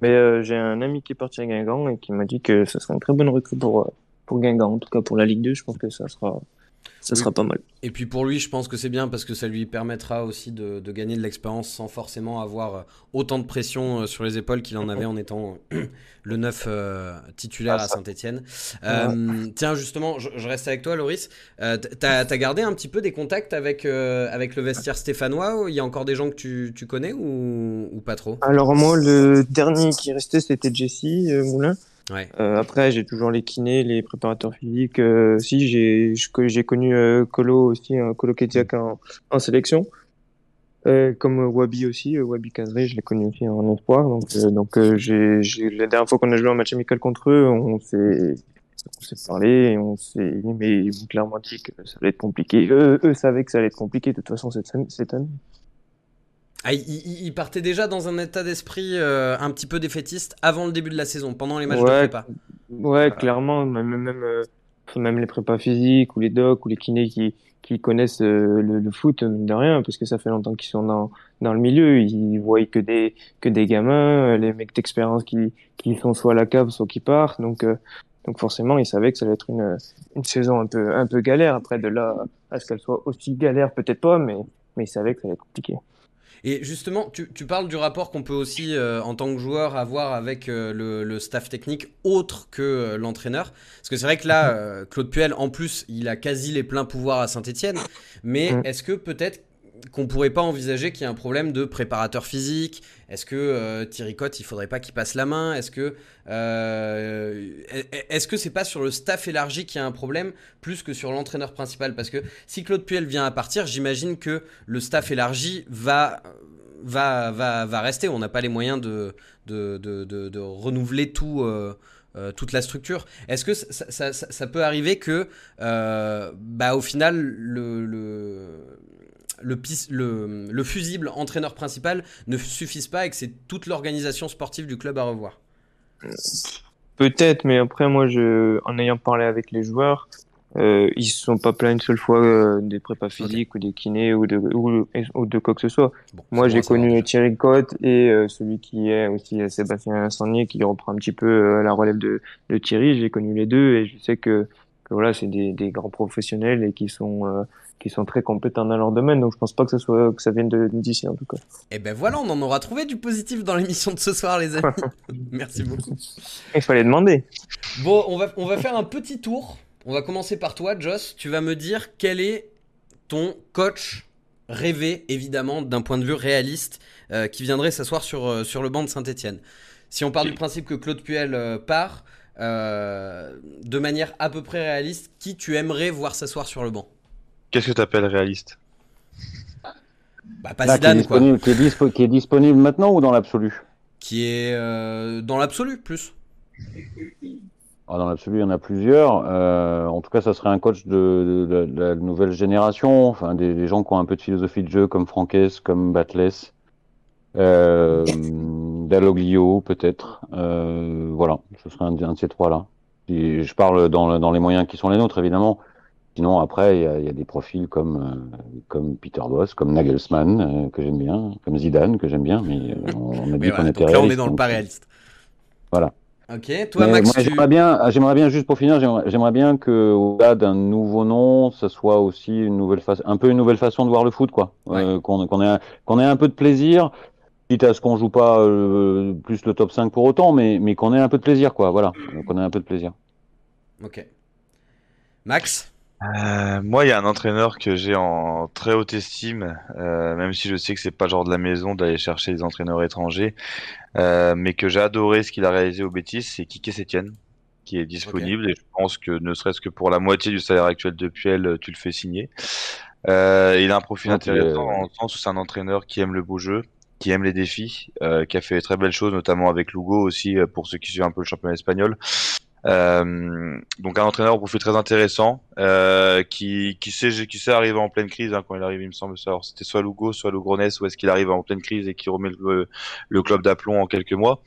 Mais euh, j'ai un ami qui est parti à Guingamp et qui m'a dit que ça serait une très bonne recrue pour, euh, pour Guingamp. En tout cas, pour la Ligue 2, je pense que ça sera, ça Oui. sera pas mal. Et puis pour lui, je pense que c'est bien parce que ça lui permettra aussi de, de gagner de l'expérience sans forcément avoir euh, autant de pression euh, sur les épaules qu'il en avait en étant euh, [clears throat] le 9 euh, titulaire Ah, à. Saint-Etienne. tiens, justement, je, je reste avec toi, Loris. Euh, T'as as gardé un petit peu des contacts avec, euh, avec le vestiaire stéphanois Il y a encore des gens que tu, tu connais ou, ou pas trop? Alors moi, le dernier qui restait, c'était Jesse euh, Moulin. Ouais. Euh, après, j'ai toujours les kinés, les préparateurs physiques. Euh, si, j'ai j'ai connu euh, Colo aussi, euh, Colo Ketiak en, en sélection. Euh, comme euh, Wabi aussi, euh, Wabi Kazri, je l'ai connu aussi en espoir. Donc, donc j'ai, la dernière fois qu'on a joué un match amical contre eux, on s'est, on s'est parlé, et on s'est, mais ils m'ont clairement dit que ça allait être compliqué. Eux, eux savaient que ça allait être compliqué de toute façon cette, cette année. Ah, il, partait déjà dans un état d'esprit euh, un petit peu défaitiste avant le début de la saison, pendant les matchs de prépa. Ouais, clairement, même, même, euh, même les prépas physiques ou les docs ou les kinés qui, qui connaissent euh, le, le foot, mine de rien, parce que ça fait longtemps qu'ils sont dans, dans le milieu, ils voient que des, que des gamins, les mecs d'expérience qui, qui sont soit à la cave, soit qui partent, donc, euh, donc forcément, ils savaient que ça allait être une, une saison un peu, un peu galère. Après, de là à ce qu'elle soit aussi galère, peut-être pas, mais, mais ils savaient que ça allait être compliqué. Et justement, tu, tu parles du rapport qu'on peut aussi, euh, en tant que joueur, avoir avec euh, le, le staff technique autre que euh, l'entraîneur. Parce que c'est vrai que là, euh, Claude Puel, en plus, il a quasi les pleins pouvoirs à Saint-Etienne. Mais Mm. est-ce que peut-être qu'on pourrait pas envisager qu'il y ait un problème de préparateur physique Est-ce que euh, Thierry Cotte, il faudrait pas qu'il passe la main? Est-ce que euh, est-ce que c'est pas sur le staff élargi qu'il y a un problème plus que sur l'entraîneur principal? Parce que si Claude Puel vient à partir, j'imagine que le staff élargi va va va, va rester. On n'a pas les moyens de de, de, de, renouveler tout. euh, toute la structure. Est-ce que ça, ça, peut arriver que, bah, au final, le, le, le, pis- le, le fusible entraîneur principal ne suffise pas et que c'est toute l'organisation sportive du club à revoir Peut-être, mais après, moi, je, en ayant parlé avec les joueurs, euh, ils se sont pas plaints une seule fois euh, des prépas physiques ou des kinés ou de, ou, ou de quoi que ce soit. Bon, Moi, j'ai connu. Thierry Cotte et euh, celui qui est aussi Sébastien Sannier qui reprend un petit peu la relève de, de Thierry. J'ai connu les deux et je sais que, que voilà, c'est des, des grands professionnels et qui sont qui sont très compétents dans leur domaine. Donc je pense pas que ça soit que ça vienne de d'ici en tout cas. Et ben voilà, on en aura trouvé du positif dans l'émission de ce soir, les amis. [laughs] Merci beaucoup. Il fallait demander. Bon, on va, on va faire un petit tour. On va commencer par toi, Joss. Tu vas me dire quel est ton coach rêvé, évidemment, d'un point de vue réaliste, euh, qui viendrait s'asseoir sur, euh, sur le banc de Saint-Etienne. Si on part du principe que Claude Puel euh, part, euh, de manière à peu près réaliste, qui tu aimerais voir s'asseoir sur le banc? Qu'est-ce que tu appelles réaliste? Bah, pas Là, qui, est Zidane, quoi. qui, est dispo- qui est disponible maintenant ou dans l'absolu? Qui est euh, dans l'absolu, plus. Ah, Dans l'absolu, il y en a plusieurs. Euh, en tout cas, ça serait un coach de, de- de la nouvelle génération, enfin des, des gens qui ont un peu de philosophie de jeu, comme Franquès, comme Batless, euh, Dalloglio peut-être. Euh, voilà, ce serait un, de- un de ces trois-là. Et je parle dans, dans les moyens qui sont les nôtres, évidemment. Sinon, après, il y a, il y a des profils comme, euh, comme Peter Boss, comme Nagelsmann, euh, que j'aime bien, comme Zidane, que j'aime bien, mais euh, on, on a dit Mais qu'on voilà, était là, on est réaliste, dans le pas réaliste. Voilà. Ok, toi, Mais Max, moi, tu... j'aimerais bien, ah, j'aimerais bien, juste pour finir, j'aimerais bien que, au-delà d'un nouveau nom, ça soit aussi une nouvelle façon, un peu une nouvelle façon de voir le foot, quoi. Qu'on qu'on ait, un- qu'on ait un peu de plaisir, quitte à ce qu'on joue pas euh, plus le top 5 pour autant, mais, mais qu'on ait un peu de plaisir, quoi. Voilà, qu'on ait un peu de plaisir. Ok. Max? Euh, moi, il y a un entraîneur que j'ai en très haute estime, euh, même si je sais que c'est pas le genre de la maison d'aller chercher des entraîneurs étrangers, euh, mais que j'ai adoré ce qu'il a réalisé au Betis, c'est Kike Setien, qui est disponible et je pense que ne serait-ce que pour la moitié du salaire actuel de Puel, tu le fais signer. Euh, il a un profil intéressant euh, le sens où c'est un entraîneur qui aime le beau jeu, qui aime les défis, euh, qui a fait de très belles choses, notamment avec Lugo aussi, euh, pour ceux qui suivent un peu le championnat espagnol. Euh, donc un entraîneur au profil très intéressant, euh, qui, qui sait qui sait arriver en pleine crise hein, quand il arrive, il me semble. Alors c'était soit Lugo, soit Logrones, ou est-ce qu'il arrive en pleine crise et qui remet le, le club d'aplomb en quelques mois.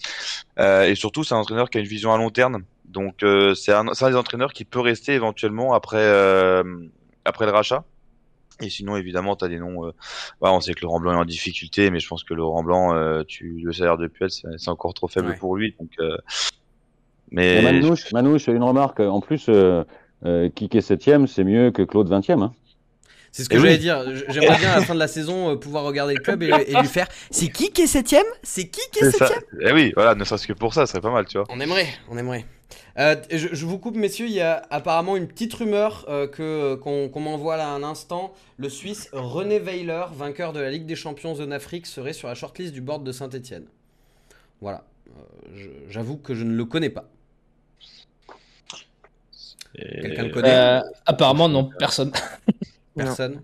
Euh, et surtout, c'est un entraîneur qui a une vision à long terme. Donc euh, c'est un, c'est un des entraîneurs qui peut rester éventuellement après euh, après le rachat. Et sinon, évidemment, tu as des noms. Euh... bah, on sait que Laurent Blanc est en difficulté, mais je pense que Laurent Blanc, euh, tu, le salaire de Puel, c'est c'est encore trop faible Ouais. pour lui. Donc, euh... mais Manouche, Manouche, une remarque. En plus, euh, euh, Kike 7 c'est mieux que Claude 20e. Hein. C'est ce que Eh oui. j'allais dire. J- J'aimerais bien à la fin de la saison euh, pouvoir regarder le club et, et lui faire C'est qui qui est septième? C'est qui qui est septième Eh oui, voilà, ne serait-ce que pour ça, ce serait pas mal, tu vois. On aimerait, on aimerait. Euh, je, je vous coupe, messieurs. Il y a apparemment une petite rumeur euh, que qu'on m'envoie là un instant. Le Suisse René Weiler, vainqueur de la Ligue des Champions Zone Afrique, serait sur la shortlist du board de Saint-Etienne. Voilà. Euh, J'avoue que je ne le connais pas. Et- Quelqu'un le connaît Euh, apparemment, non, personne. [laughs] Personne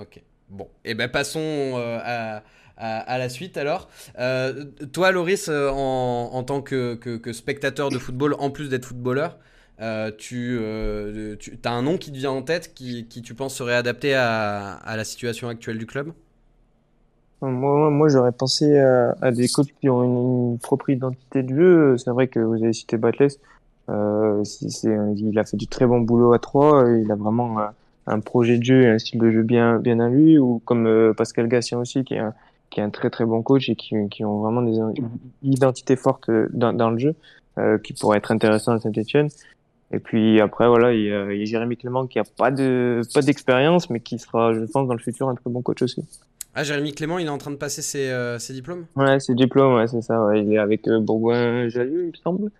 Ok. Bon, et ben passons euh, à, à- à la suite alors. Euh, toi, Loris, euh, en, en tant que, que- que spectateur de football, en plus d'être footballeur, euh, tu, euh, tu as un nom qui te vient en tête qui, qui tu penses serait adapté à, à la situation actuelle du club? Moi, moi j'aurais pensé à, à des coachs qui ont une, une propre identité de jeu. C'est vrai que vous avez cité Batless. Euh, c'est- il a fait du très bon boulot à trois. Il a vraiment un, un projet de jeu et un style de jeu bien, bien à lui. Ou comme euh, Pascal Gassien aussi, qui est un, qui est un très très bon coach et qui, qui ont vraiment des identités fortes dans, dans le jeu, euh, qui pourraient être intéressants à Saint-Etienne. Et puis après, voilà, il y a, il y a Jérémy Clément qui a pas de pas d'expérience, mais qui sera, je pense, dans le futur un très bon coach aussi. Ah, Jérémy Clément, il est en train de passer ses, euh, ses diplômes? Ouais, c'est diplôme, ouais, c'est ça. Ouais. Il est avec euh, Bourgoin Jallieu, il me semble.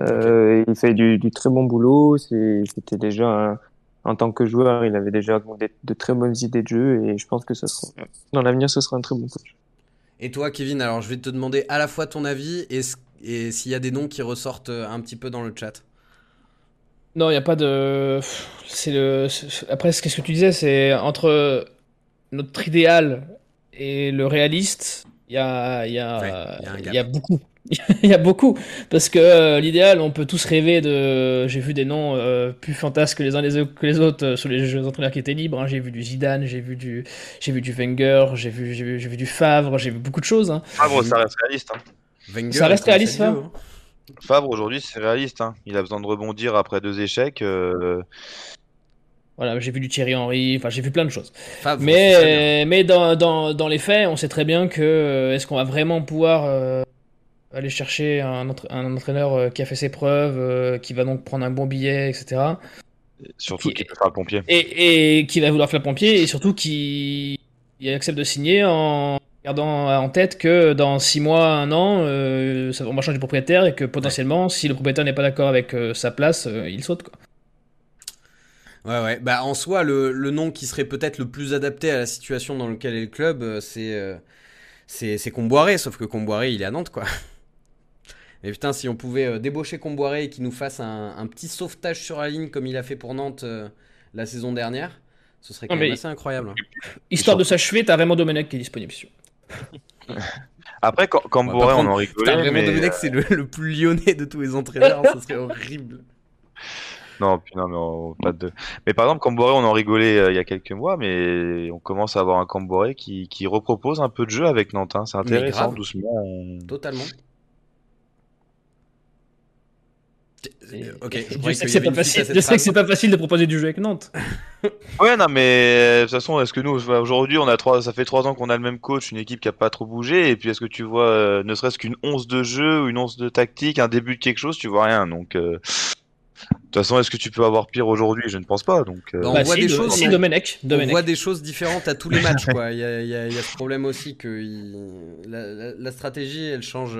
Euh, Il fait du, du très bon boulot. C'était déjà un- en tant que joueur, il avait déjà de très bonnes idées de jeu et je pense que ça sera, dans l'avenir, ce sera un très bon coach. Et toi, Kevin, alors je vais te demander à la fois ton avis et, s'il y a des noms qui ressortent euh, un petit peu dans le chat. Non, il n'y a pas de. C'est le. Après, ce- que tu disais C'est entre notre idéal et le réaliste, il y a, il y a, Ouais, a y a beaucoup. [laughs] Il y a beaucoup. Parce que euh, l'idéal, on peut tous rêver de. J'ai vu des noms euh, plus fantasques que les uns les autres, que les autres euh, sur les jeux entraîneurs qui étaient libres. hein. J'ai vu du Zidane, j'ai vu du, j'ai vu du Wenger, j'ai vu, j'ai vu, j'ai vu du Favre, j'ai vu beaucoup de choses. hein. Favre, ça reste réaliste. Hein. Wenger, Ça reste réaliste, Favre hein. Favre, aujourd'hui, c'est réaliste. Hein. Il a besoin de rebondir après deux échecs. euh, Voilà, j'ai vu du Thierry Henry, enfin j'ai vu plein de choses. Favre. Mais, mais dans, dans, dans les faits, on sait très bien que est-ce qu'on va vraiment pouvoir euh, aller chercher un, entra- un entraîneur euh, qui a fait ses preuves, euh, qui va donc prendre un bon billet, etc. Surtout Qui- qu'il peut faire le pompier. Et, et qui va vouloir faire le pompier et surtout qui il accepte de signer en gardant en tête que dans 6 mois, 1 an, euh, ça, on va changer de propriétaire et que potentiellement, si le propriétaire n'est pas d'accord avec euh, sa place, euh, il saute. Quoi. Ouais, ouais. Bah, en soi, le, le nom qui serait peut-être le plus adapté à la situation dans laquelle est le club, c'est c'est c'est Comboiré. Sauf que Comboiré, il est à Nantes, quoi. Mais putain, si on pouvait euh, débaucher Comboiré et qu'il nous fasse un, un petit sauvetage sur la ligne comme il a fait pour Nantes euh, la saison dernière, ce serait quand Non, même assez incroyable. hein. Histoire de s'achever, t'as Raymond Domenech qui est disponible. [laughs] Après, quand On en Putain, rigolait. vraiment, mais, Domenech, euh, c'est le, le plus lyonnais de tous les entraîneurs. ce serait horrible. [laughs] Non, puis non, mais on- pas de. Mais par exemple, Camboré, on en rigolait euh, il y a quelques mois, mais on commence à avoir un Camboré qui, qui repropose un peu de jeu avec Nantes. hein. C'est intéressant, grave. doucement. on- Totalement. Et- Ok, et je sais que c'est pas facile. cette Je sais que phrase. c'est pas facile de proposer du jeu avec Nantes. [laughs] Ouais, non, mais euh, de toute façon, est-ce que nous, aujourd'hui, on a trois, ça fait trois ans qu'on a le même coach, une équipe qui a pas trop bougé, et puis est-ce que tu vois, euh, ne serait-ce qu'une once de jeu ou une once de tactique, un début de quelque chose, tu vois rien. Donc, euh, de toute façon, est-ce que tu peux avoir pire aujourd'hui? Je ne pense pas. Donc, euh, Bah, On Bah, voit si, des Do- choses, Si on- Domenech. On voit des choses différentes à tous les matchs. Quoi. Il, y a, il y a- il y a ce problème aussi que il- la, la- la stratégie, elle change,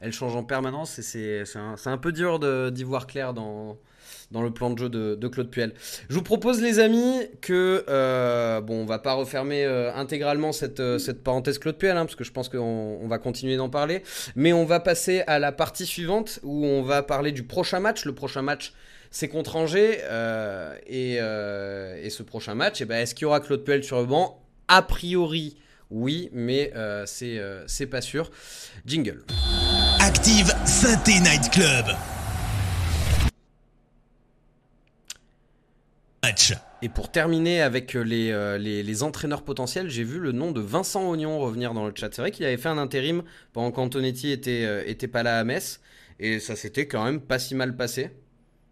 elle change en permanence et c'est c'est un, c'est un peu dur de- d'y voir clair dans, dans le plan de jeu de, de Claude Puel. Je vous propose, les amis, que euh, bon, on va pas refermer euh, intégralement cette, euh, cette parenthèse Claude Puel, hein, parce que je pense qu'on on va continuer d'en parler, mais on va passer à la partie suivante où on va parler du prochain match. Le prochain match c'est contre Angers. euh, et, et ce prochain match, eh ben, est-ce qu'il y aura Claude Puel sur le banc? A priori, oui, mais c'est euh, c'est pas sûr. Jingle. Active Synthé Night Club. Et pour terminer avec les, euh, les, entraîneurs potentiels, j'ai vu le nom de Vincent Ognon revenir dans le chat. C'est vrai qu'il avait fait un intérim pendant qu'Antonetti était, euh, était pas là à Metz. Et ça s'était quand même pas si mal passé.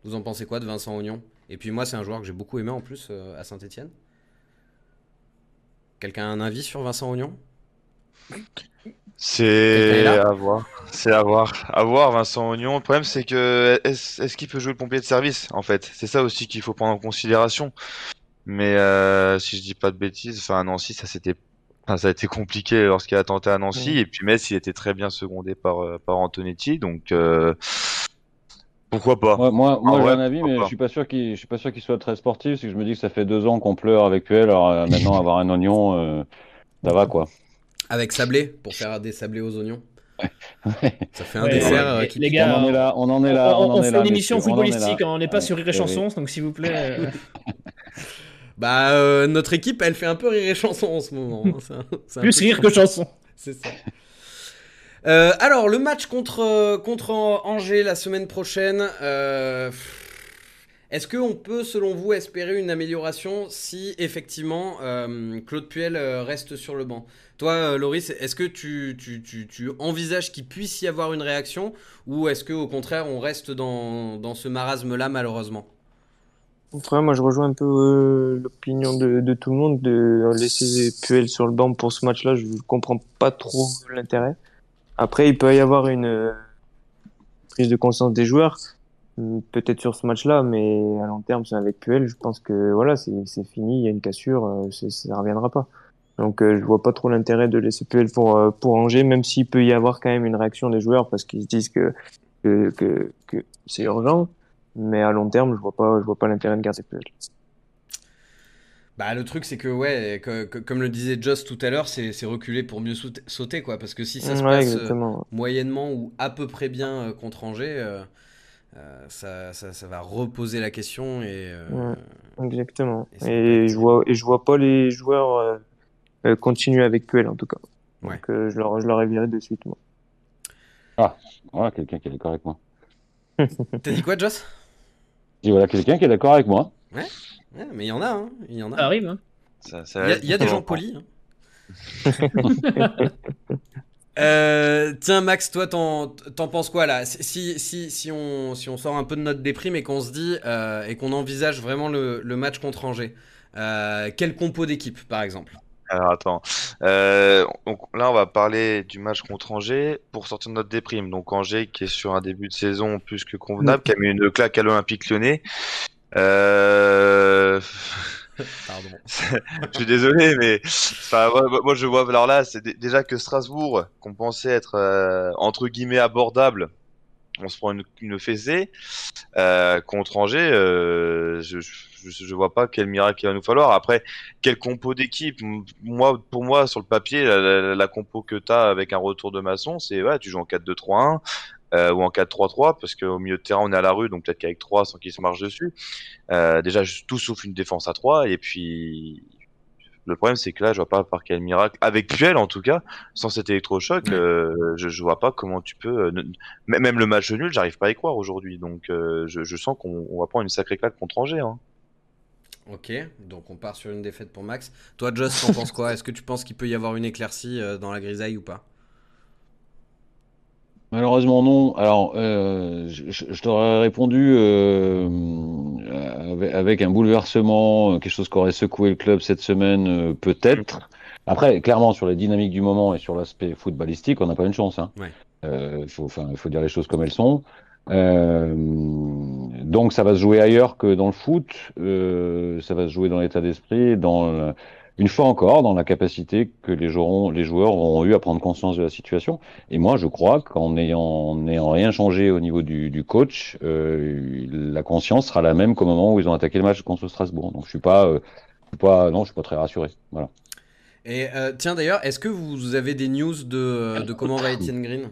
Vous en pensez quoi de Vincent Ognon? Et puis moi, c'est un joueur que j'ai beaucoup aimé en plus euh, à Saint-Etienne. Quelqu'un a un avis sur Vincent Ognon? C'est à voir. C'est à voir. À voir, Vincent Ognon. Le problème, c'est que est-ce qu'il peut jouer le pompier de service, en fait? C'est ça aussi qu'il faut prendre en considération. Mais euh, si je dis pas de bêtises, enfin à Nancy, ça c'était, enfin, ça a été compliqué lorsqu'il a tenté à Nancy. Et puis Metz, il était très bien secondé par euh, par Antonetti, donc euh, pourquoi pas? Ouais, moi, moi Ah j'ai un avis, mais pas? je suis pas sûr qu'il, je suis pas sûr qu'il soit très sportif. C'est que je me dis que ça fait deux ans qu'on pleure avec Puel, alors euh, maintenant avoir un oignon, euh, ça va quoi. Avec sablé, pour faire des sablés aux oignons. [laughs] Ça fait un Ouais, dessert ouais. euh, qui Les gars, on en est là, on en est là, on, on, en on est fait là. une émission footballistique, hein, on n'est pas sur Rire et Ouais, Chanson, oui. donc s'il vous plaît. euh, [laughs] Bah, euh, notre équipe, elle fait un peu rire et chanson en ce moment. hein. C'est un- c'est un plus rire que chanson. C'est ça. Euh, alors, le match contre, contre Angers la semaine prochaine. euh, Est-ce qu'on peut, selon vous, espérer une amélioration si effectivement euh, Claude Puel euh, reste sur le banc? Toi, euh, Loris, est-ce que tu, envisages qu'il puisse y avoir une réaction ou est-ce que au contraire on reste dans, ce marasme-là malheureusement? Enfin, moi, je rejoins un peu l'opinion de, tout le monde de laisser Puel sur le banc pour ce match-là. Je comprends pas trop l'intérêt. Après, il peut y avoir une prise de conscience des joueurs, peut-être sur ce match-là, mais à long terme, c'est avec Puel. Je pense que voilà, c'est fini. Il y a une cassure, euh, ça reviendra pas. Donc, euh, je vois pas trop l'intérêt de laisser Puel pour euh, pour Angers, même s'il peut y avoir quand même une réaction des joueurs parce qu'ils se disent que que que, que c'est urgent. Mais à long terme, je vois pas, je vois pas l'intérêt de garder Puel. Bah le truc c'est que ouais, que- que- comme le disait Joss tout à l'heure, c'est reculer pour mieux sauter, quoi. Parce que si ça se Ouais, passe euh, moyennement ou à peu près bien euh, contre Angers, euh, ça, ça, ça va reposer la question et euh, Ouais. Exactement. Et je vois, et je vois pas les joueurs euh, euh, continuer avec Puel en tout cas. Ouais. Donc euh, je leur, je leur ai viré de suite moi. Voilà, quelqu'un qui est d'accord avec moi. [laughs] t'as dit quoi, Joss? Dis voilà, quelqu'un qui est d'accord avec moi. Ouais, mais il y en a, hein, il y en Ça a. arrive. hein. Ça- ça Il y a, y des gens polis. hein. [laughs] [laughs] Euh, tiens Max, toi t'en penses quoi là? Si, si, on, sort un peu de notre déprime et qu'on se dit euh, et qu'on envisage vraiment le, match contre Angers, euh, quel compo d'équipe par exemple? Alors attends. Donc là, on va parler du match contre Angers pour sortir de notre déprime. Donc Angers qui est sur un début de saison plus que convenable, qui a mis une claque à l'Olympique Lyonnais. Euh... [laughs] Pardon. je suis désolé, mais moi, je vois. Alors là, c'est dé- déjà que Strasbourg, qu'on pensait être euh, entre guillemets abordable, on se prend une, une fessée euh, contre Angers. euh, je, je, je vois pas quel miracle il va nous falloir. Après, quel compo d'équipe? Moi, pour moi, sur le papier, la, compo que t'as avec un retour de maçon, c'est ouais, tu joues en 4-2-3-1. Euh, ou en 4-3-3 parce qu'au milieu de terrain on est à la rue donc peut-être qu'avec 3 sans qu'il se marche dessus. Euh, déjà tout sauf une défense à 3 et puis le problème c'est que là je vois pas par quel miracle avec Puel en tout cas sans cet électrochoc euh, je, je vois pas comment tu peux euh, ne- même le match nul j'arrive pas à y croire aujourd'hui. Donc euh, je, je sens qu'on on va prendre une sacrée claque contre Angers hein. Ok, donc on part sur une défaite pour Max. Toi, Joss, t'en penses quoi? Est-ce que tu penses qu'il peut y avoir une éclaircie dans la grisaille ou pas? Malheureusement non. Alors, euh, je, je- t'aurais répondu euh, avec, avec un bouleversement, quelque chose qui aurait secoué le club cette semaine, euh, peut-être. Après, clairement, sur les dynamiques du moment et sur l'aspect footballistique, on n'a pas une chance. Hein. Ouais. Euh, faut, il faut dire les choses comme elles sont. Euh, donc, ça va se jouer ailleurs que dans le foot. Euh, ça va se jouer dans l'état d'esprit, dans le- une fois encore, dans la capacité que les joueurs, les joueurs auront eu à prendre conscience de la situation. Et moi, je crois qu'en n'ayant en n'ayant rien changé au niveau du, du coach, euh, la conscience sera la même qu'au moment où ils ont attaqué le match contre Strasbourg. Donc, je suis pas, euh, je suis pas, non, je suis pas très rassuré. Voilà. Et euh, tiens, d'ailleurs, est-ce que vous avez des news de, de comment va Etienne Green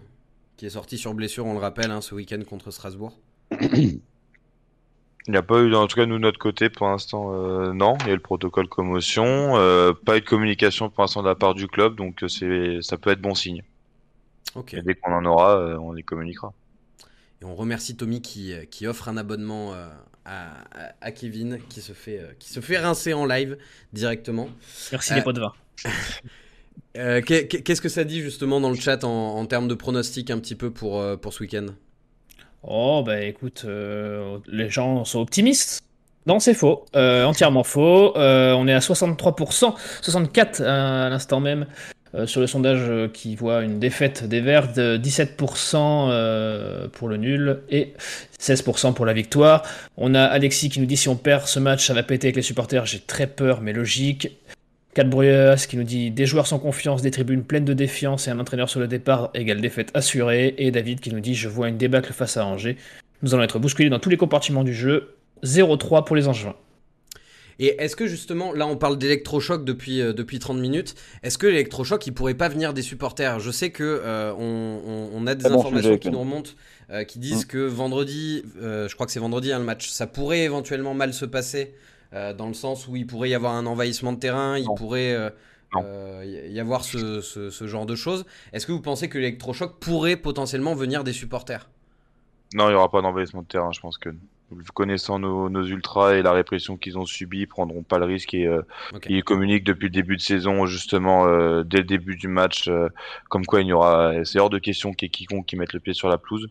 Qui est sorti sur blessure, on le rappelle, hein, ce week-end contre Strasbourg? [coughs] Il n'y a pas eu, en tout cas, nous, de notre côté, pour l'instant, euh, non. Il y a eu le protocole commotion. Euh, pas eu de communication pour l'instant de la part du club, donc euh, c'est, ça peut être bon signe. Ok. Et dès qu'on en aura, euh, on les communiquera. Et on remercie Tommy qui, qui offre un abonnement euh, à, à- Kevin, qui se, fait, euh, qui se fait rincer en live directement. Merci Euh, les potes de vin. Qu'est- qu'est- Qu'est-ce que ça dit justement dans le chat en, en termes de pronostics un petit peu pour, pour ce week-end? Oh, bah écoute, euh, les gens sont optimistes. Non, c'est faux. Euh, entièrement faux. Euh, on est à 63%, 64% à l'instant même, sur le sondage qui voit une défaite des Verts de 17% euh, pour le nul et 16% pour la victoire. On a Alexis qui nous dit si on perd ce match, ça va péter avec les supporters. J'ai très peur, mais logique. Cat Bruyas qui nous dit des joueurs sans confiance, des tribunes pleines de défiance et un entraîneur sur le départ égale défaite assurée. Et David qui nous dit je vois une débâcle face à Angers. Nous allons être bousculés dans tous les compartiments du jeu. 0-3 pour les Angevins. Et est-ce que justement, là on parle d'électrochoc depuis, euh, depuis 30 minutes, est-ce que l'électrochoc il pourrait pas venir des supporters? Je sais que euh, on, on- on a des bon informations sujet, qui nous remontent euh, qui disent que vendredi, euh, je crois que c'est vendredi hein, le match, ça pourrait éventuellement mal se passer euh, dans le sens où il pourrait y avoir un envahissement de terrain, il Non. pourrait euh, euh, y avoir ce, ce- ce genre de choses. Est-ce que vous pensez que l'électrochoc pourrait potentiellement venir des supporters? Non, il n'y aura pas d'envahissement de terrain. Je pense que connaissant nos, nos ultras et la répression qu'ils ont subie, ils prendront pas le risque et euh, Ok. ils communiquent depuis le début de saison, justement dès le début du match, comme quoi il y aura. C'est hors de question qu'il y ait quiconque qui mette le pied sur la pelouse.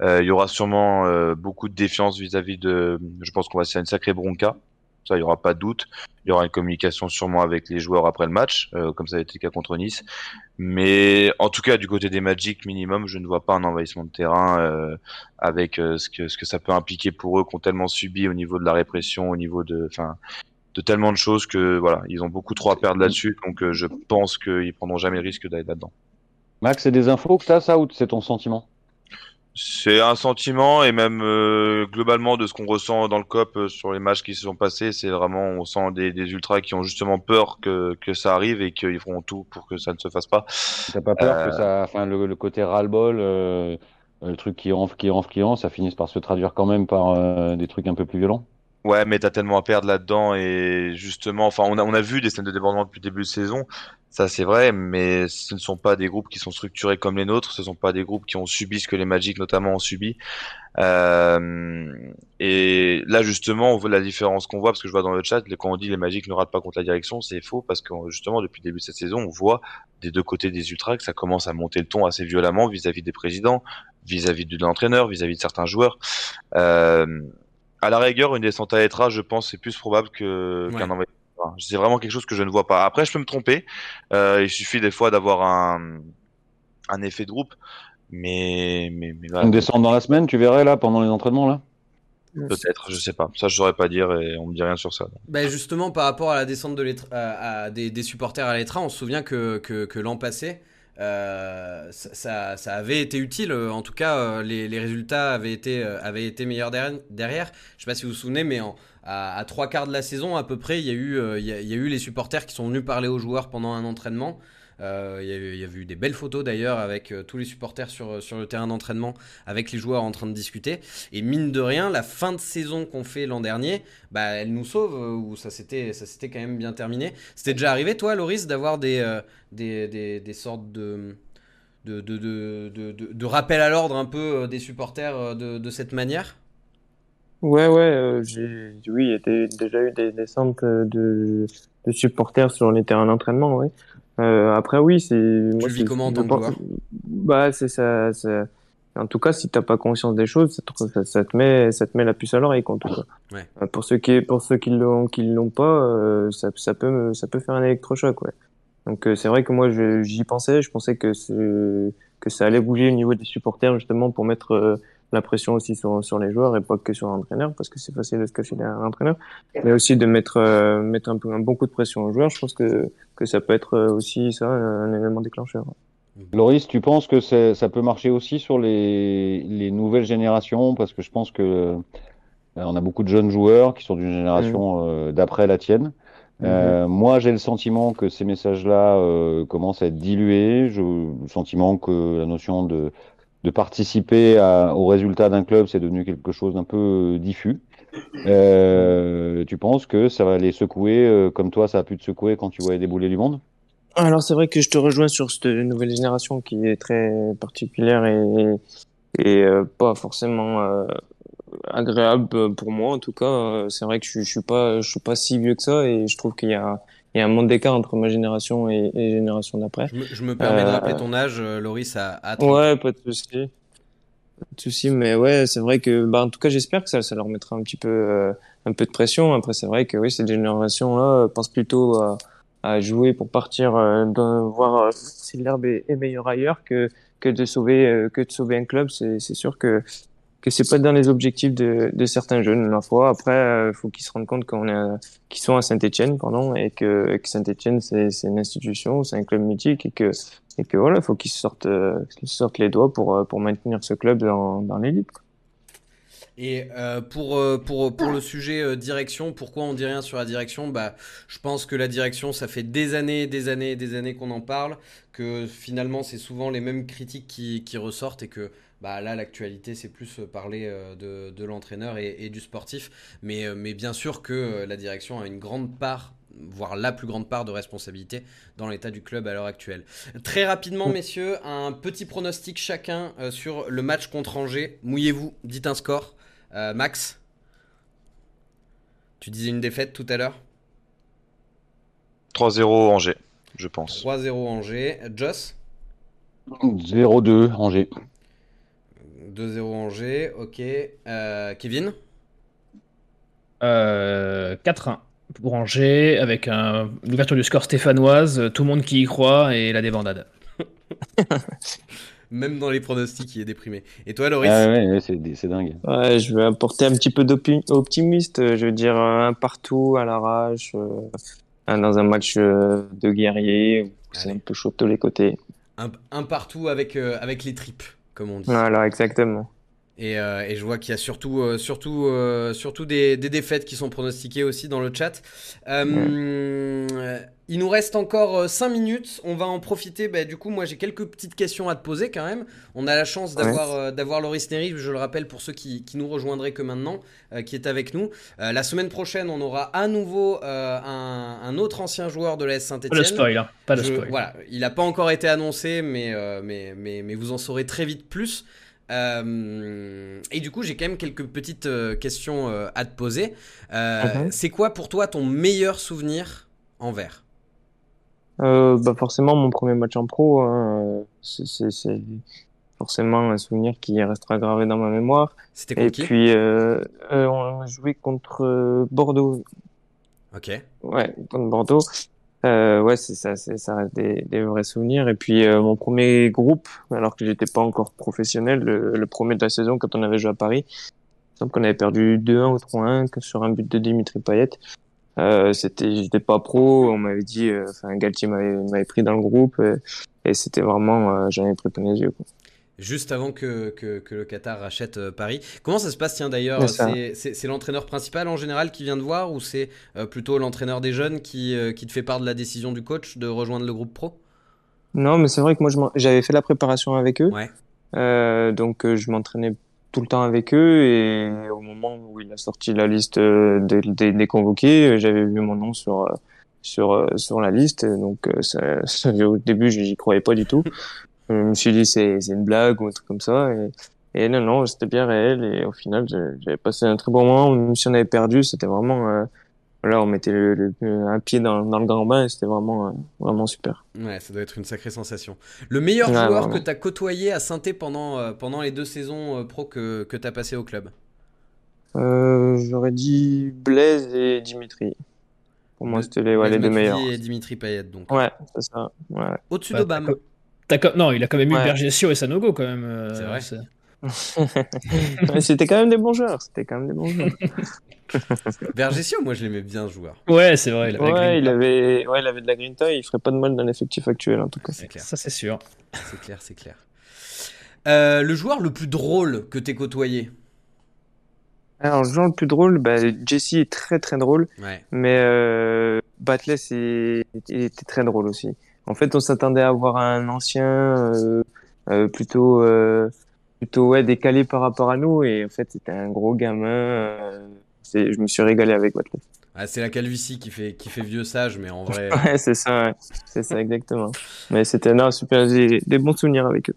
Euh, il y aura sûrement euh, beaucoup de défiance vis-à-vis de. Je pense qu'on va se faire une sacrée bronca. Ça, il y aura pas de doute. Il y aura une communication sûrement avec les joueurs après le match, euh, comme ça a été le cas contre Nice. Mais en tout cas, du côté des Magic, minimum, je ne vois pas un envahissement de terrain euh, avec euh, ce que ça peut impliquer pour eux, qui ont tellement subi au niveau de la répression, au niveau de, enfin, de tellement de choses que voilà, ils ont beaucoup trop à perdre là-dessus. Donc, je pense qu'ils prendront jamais le risque d'aller là-dedans. Max, c'est des infos que as, ça, ou c'est ton sentiment? C'est un sentiment et même euh, globalement de ce qu'on ressent dans le COP euh, sur les matchs qui se sont passés, c'est vraiment on sent des, des ultras qui ont justement peur que, que ça arrive et qu'ils feront tout pour que ça ne se fasse pas. T'as pas peur Euh. que ça, enfin, le, le côté ras-le-bol, euh, le truc qui enfle, qui enfle, qui enfle, ça finisse par se traduire quand même par euh, des trucs un peu plus violents? Ouais, mais t'as tellement à perdre là-dedans et justement, enfin, on a, on a vu des scènes de débordement depuis le début de saison, ça c'est vrai, mais ce ne sont pas des groupes qui sont structurés comme les nôtres, ce sont pas des groupes qui ont subi ce que les Magic notamment ont subi. Euh, et là justement, on voit la différence qu'on voit parce que je vois dans le chat, quand on dit les Magic ne ratent pas contre la direction, c'est faux parce que justement depuis le début de cette saison, on voit des deux côtés des ultras que ça commence à monter le ton assez violemment vis-à-vis des présidents, vis-à-vis de l'entraîneur, vis-à-vis de certains joueurs. Euh, à la rigueur, une descente à Etra, je pense, c'est plus probable que Ouais. qu'un envoi. Enfin, C'est vraiment quelque chose que je ne vois pas. Après, je peux me tromper. Euh, il suffit des fois d'avoir un un effet de groupe, mais mais mais voilà. Une descente dans la semaine, tu verrais là, pendant les entraînements là? Peut-être, je sais pas. Ça, je saurais pas dire et on me dit rien sur ça. Bah justement, par rapport à la descente de l'Etra- à- à des, des supporters à l'Etra, on se souvient que, que, que l'an passé, euh, ça, ça- avait été utile. euh, En tout cas, euh, les, les résultats avaient été, avaient été meilleurs derrière. Je sais pas si vous vous souvenez, mais en- à, trois quarts de la saison, à peu près, il y, eu, il y a eu les supporters qui sont venus parler aux joueurs pendant un entraînement. Euh, il, y a eu, des belles photos d'ailleurs avec euh, tous les supporters sur, sur le terrain d'entraînement, avec les joueurs en train de discuter. Et mine de rien, la fin de saison qu'on fait l'an dernier, bah, elle nous sauve, euh, ou ça s'était, quand même bien terminé. C'était déjà arrivé, toi, Loris, d'avoir des, euh, des, des, sortes de, de, de, de, rappel à l'ordre un peu euh, des supporters euh, de, cette manière? Ouais, ouais, euh, j'ai, oui, il y a déjà eu des descentes euh, de, supporters sur les terrains d'entraînement. Euh, après, oui, c'est, le vis comment tant joueur Bah, c'est ça, ça- en tout cas, si t'as pas conscience des choses, ça te, ça, ça te met, ça te met la puce à l'oreille, quoi, en tout cas. Ouais. Euh, Pour ceux qui, pour ceux qui l'ont, qui l'ont pas, euh, ça, ça peut, ça peut faire un électrochoc, ouais. Donc, euh, c'est vrai que moi, j'y pensais, je pensais que que ça allait bouger au niveau des supporters, justement, pour mettre, euh, la pression aussi sur, sur les joueurs et pas que sur l'entraîneur parce que c'est facile de se cacher derrière l'entraîneur mais aussi de mettre euh, mettre un peu un bon coup de pression aux joueurs je pense que que ça peut être euh, aussi ça un élément déclencheur Loris, tu penses que ça peut marcher aussi sur les, les nouvelles générations? Parce que je pense que euh, on a beaucoup de jeunes joueurs qui sont d'une génération euh, d'après la tienne. Euh, moi, j'ai le sentiment que ces messages-là euh, commencent à être dilués. Je, le sentiment que la notion de, de participer à- au résultat d'un club, c'est devenu quelque chose d'un peu euh, diffus. Euh, tu penses que ça va les secouer euh, comme toi, ça a pu te secouer quand tu voyais débouler du monde? Alors c'est vrai que je te rejoins sur cette nouvelle génération qui est très particulière et, et pas forcément agréable pour moi en tout cas. C'est vrai que je, je suis pas je suis pas si vieux que ça et je trouve qu'il y a il y a un monde d'écart entre ma génération et, et les générations d'après. je me, je me permets de Euh, rappeler ton âge, euh, Loris, à, à 30. Ouais, pas de souci. Pas de souci, mais ouais, c'est vrai que, bah, en tout cas, j'espère que ça, ça leur mettra un petit peu, euh, un peu de pression. Après, c'est vrai que oui, cette génération-là euh, pense plutôt à, à jouer pour partir, euh, dans- voir euh, si l'herbe est, est meilleure ailleurs que que de sauver, euh, que de sauver un club. C'est sûr que que c'est pas dans les objectifs de, certains jeunes. Après, il faut qu'ils se rendent compte qu'on est, qu'ils sont à Saint-Étienne, pardon, et que, Saint-Étienne c'est une institution, c'est un club mythique et que et que voilà, faut qu'ils sortent, euh, sortent les doigts pour euh, pour maintenir ce club dans l'élite. Et euh, pour, euh, pour, pour le sujet euh, direction, pourquoi on dit rien sur la direction? Bah, Je pense que la direction, ça fait des années, des années, des années qu'on en parle, que finalement c'est souvent les mêmes critiques qui, qui ressortent et que bah, là l'actualité c'est plus euh, parler euh, de, de l'entraîneur et, et du sportif. Mais, euh, mais bien sûr que la direction a une grande part voire la plus grande part de responsabilité dans l'état du club à l'heure actuelle. Très rapidement, messieurs, un petit pronostic chacun euh, sur le match contre Angers. Mouillez-vous, dites un score. Euh, Max Tu disais une défaite tout à l'heure? 3-0 Angers, je pense. 3-0 Angers. Joss? 0-2, Angers. 2-0 Angers, ok. Euh, Kevin Euh, 4-1 pour Angers, avec un- l'ouverture du score stéphanoise, euh, tout le monde qui y croit et la débandade. [laughs] Même dans les pronostics, il est déprimé. Et toi, Loris Ah ouais, ouais, c'est c'est dingue. Ouais, je vais apporter un petit peu d'optimiste. Je veux dire euh, un partout à l'arrache, euh, un- dans un match euh, de guerrier. où C'est un peu chaud de tous les côtés. un, un partout avec, euh, avec les tripes, comme on exactement. Et, euh, et je vois qu'il y a surtout, euh, surtout, euh, surtout des, des défaites qui sont pronostiquées aussi dans le chat. Il nous reste encore 5 minutes. On va en profiter. Bah, du coup, moi, j'ai quelques petites questions à te poser quand même. On a la chance d'avoir euh, d'avoir Loris Nery, je le rappelle pour ceux qui, qui nous rejoindraient que maintenant, euh, qui est avec nous. Euh, la semaine prochaine, on aura à nouveau euh, un, un autre ancien joueur de l'AS Pas de Saint-Etienne. spoil, hein. Pas de Je- spoil. Voilà, il n'a pas encore été annoncé, mais, euh, mais, mais, mais vous en saurez très vite plus. Euh, et du coup, j'ai quand même quelques petites euh, questions euh, à te poser. Euh, Mhm. C'est quoi pour toi ton meilleur souvenir en vert? Bah forcément, mon premier match en pro, hein, c'est forcément un souvenir qui restera gravé dans ma mémoire. C'était Et contre qui? puis, on a joué contre Bordeaux. Ok. Ouais, contre Bordeaux. Euh, ouais, c'est ça, c'est ça reste des, des vrais souvenirs. Et puis euh, mon premier groupe, alors que j'étais pas encore professionnel, le, le premier de la saison quand on avait joué à Paris, semble qu'on avait perdu 2-1 ou 3-1 que sur un but de Dimitri Payet. Euh, c'était, j'étais pas pro, on m'avait dit, euh, enfin Galtier m'avait m'avait pris dans le groupe euh, et c'était vraiment, euh, j'en ai pris plein les yeux. Quoi. Juste avant que, que, que le Qatar rachète euh, Paris. Comment ça se passe, tiens d'ailleurs C'est l'entraîneur principal en général qui vient te voir ou c'est euh, plutôt l'entraîneur des jeunes qui, euh, qui te fait part de la décision du coach de rejoindre le groupe pro? Non, mais c'est vrai que moi j'avais fait la préparation avec eux, Ouais. euh, donc je m'entraînais tout le temps avec eux et au moment où il a sorti la liste des, des, des convoqués, j'avais vu mon nom sur sur sur la liste, donc ça, [laughs] ça- au début j'y croyais pas du tout. Je me suis dit c'est c'est une blague ou un truc comme ça et, et non non c'était bien réel et au final j'ai- j'avais passé un très bon moment même si on avait perdu c'était vraiment euh, voilà on mettait le, le- un pied dans, dans le grand bain et c'était vraiment euh, vraiment super. Ouais, ça doit être une sacrée sensation. Le meilleur Ouais, joueur vraiment. que tu as côtoyé à saint pendant, euh, pendant les deux saisons euh, pro que, que tu as passé au club? Euh, j'aurais dit Blaise et Dimitri. Pour moi, c'était les, ouais, les deux meilleurs. Et Dimitri Payet, donc. Ouais, c'est ça. Ouais. Au-dessus Bah, d'Obama. Non, il a quand même eu Ouais. Bergesio et Sanogo quand même. euh, C'est vrai. [laughs] C'était quand même des bons joueurs. C'était quand même des bons joueurs. [laughs] Vergesio, moi je l'aimais bien, ce joueur. Ouais, c'est vrai. Il avait la Ouais, il avait, ouais, il avait de la grinta. Il ferait pas de mal dans l'effectif actuel, en tout cas. C'est clair, Ça, c'est sûr. c'est clair, c'est clair. Euh, le joueur le plus drôle que t'aies côtoyé? Alors, le joueur le plus drôle, bah, Jesse est très très drôle, Ouais. mais euh, Batley, c'est, il était très drôle aussi. En fait, on s'attendait à avoir un ancien euh, euh, plutôt, euh, plutôt ouais, décalé par rapport à nous, et en fait, c'était un gros gamin. euh, je me suis régalé avec Batley. Ah, c'est la calvitie qui fait, qui fait vieux sage, mais en vrai. [laughs] Ouais, c'est ça, ouais. c'est ça exactement. Mais c'était non, super, j'ai des bons souvenirs avec eux.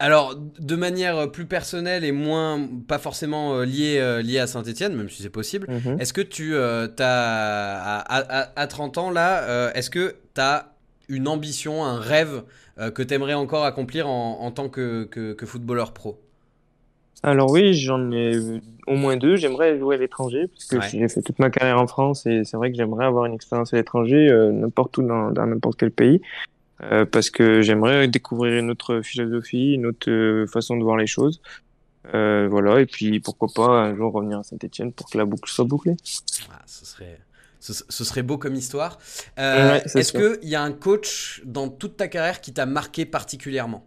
Alors, de manière plus personnelle et moins, pas forcément euh, liée, euh, liée à Saint-Etienne, même si c'est possible, Mhm. est-ce que tu t'as, à, à- à- à 30 ans là, est-ce que tu as une ambition, un rêve euh, que tu aimerais encore accomplir en, en tant que, que, que footballeur pro Alors oui, j'en ai au moins deux. J'aimerais jouer à l'étranger parce que Ouais. j'ai fait toute ma carrière en France et c'est vrai que j'aimerais avoir une expérience à l'étranger, euh, n'importe où dans n'importe quel pays, euh, parce que j'aimerais découvrir une autre philosophie, une autre façon de voir les choses. Voilà, et puis pourquoi pas un jour revenir à Saint-Etienne pour que la boucle soit bouclée. Ah, ce, serait, ce, ce serait beau comme histoire. Euh, Ouais, est-ce qu'il y a un coach dans toute ta carrière qui t'a marqué particulièrement?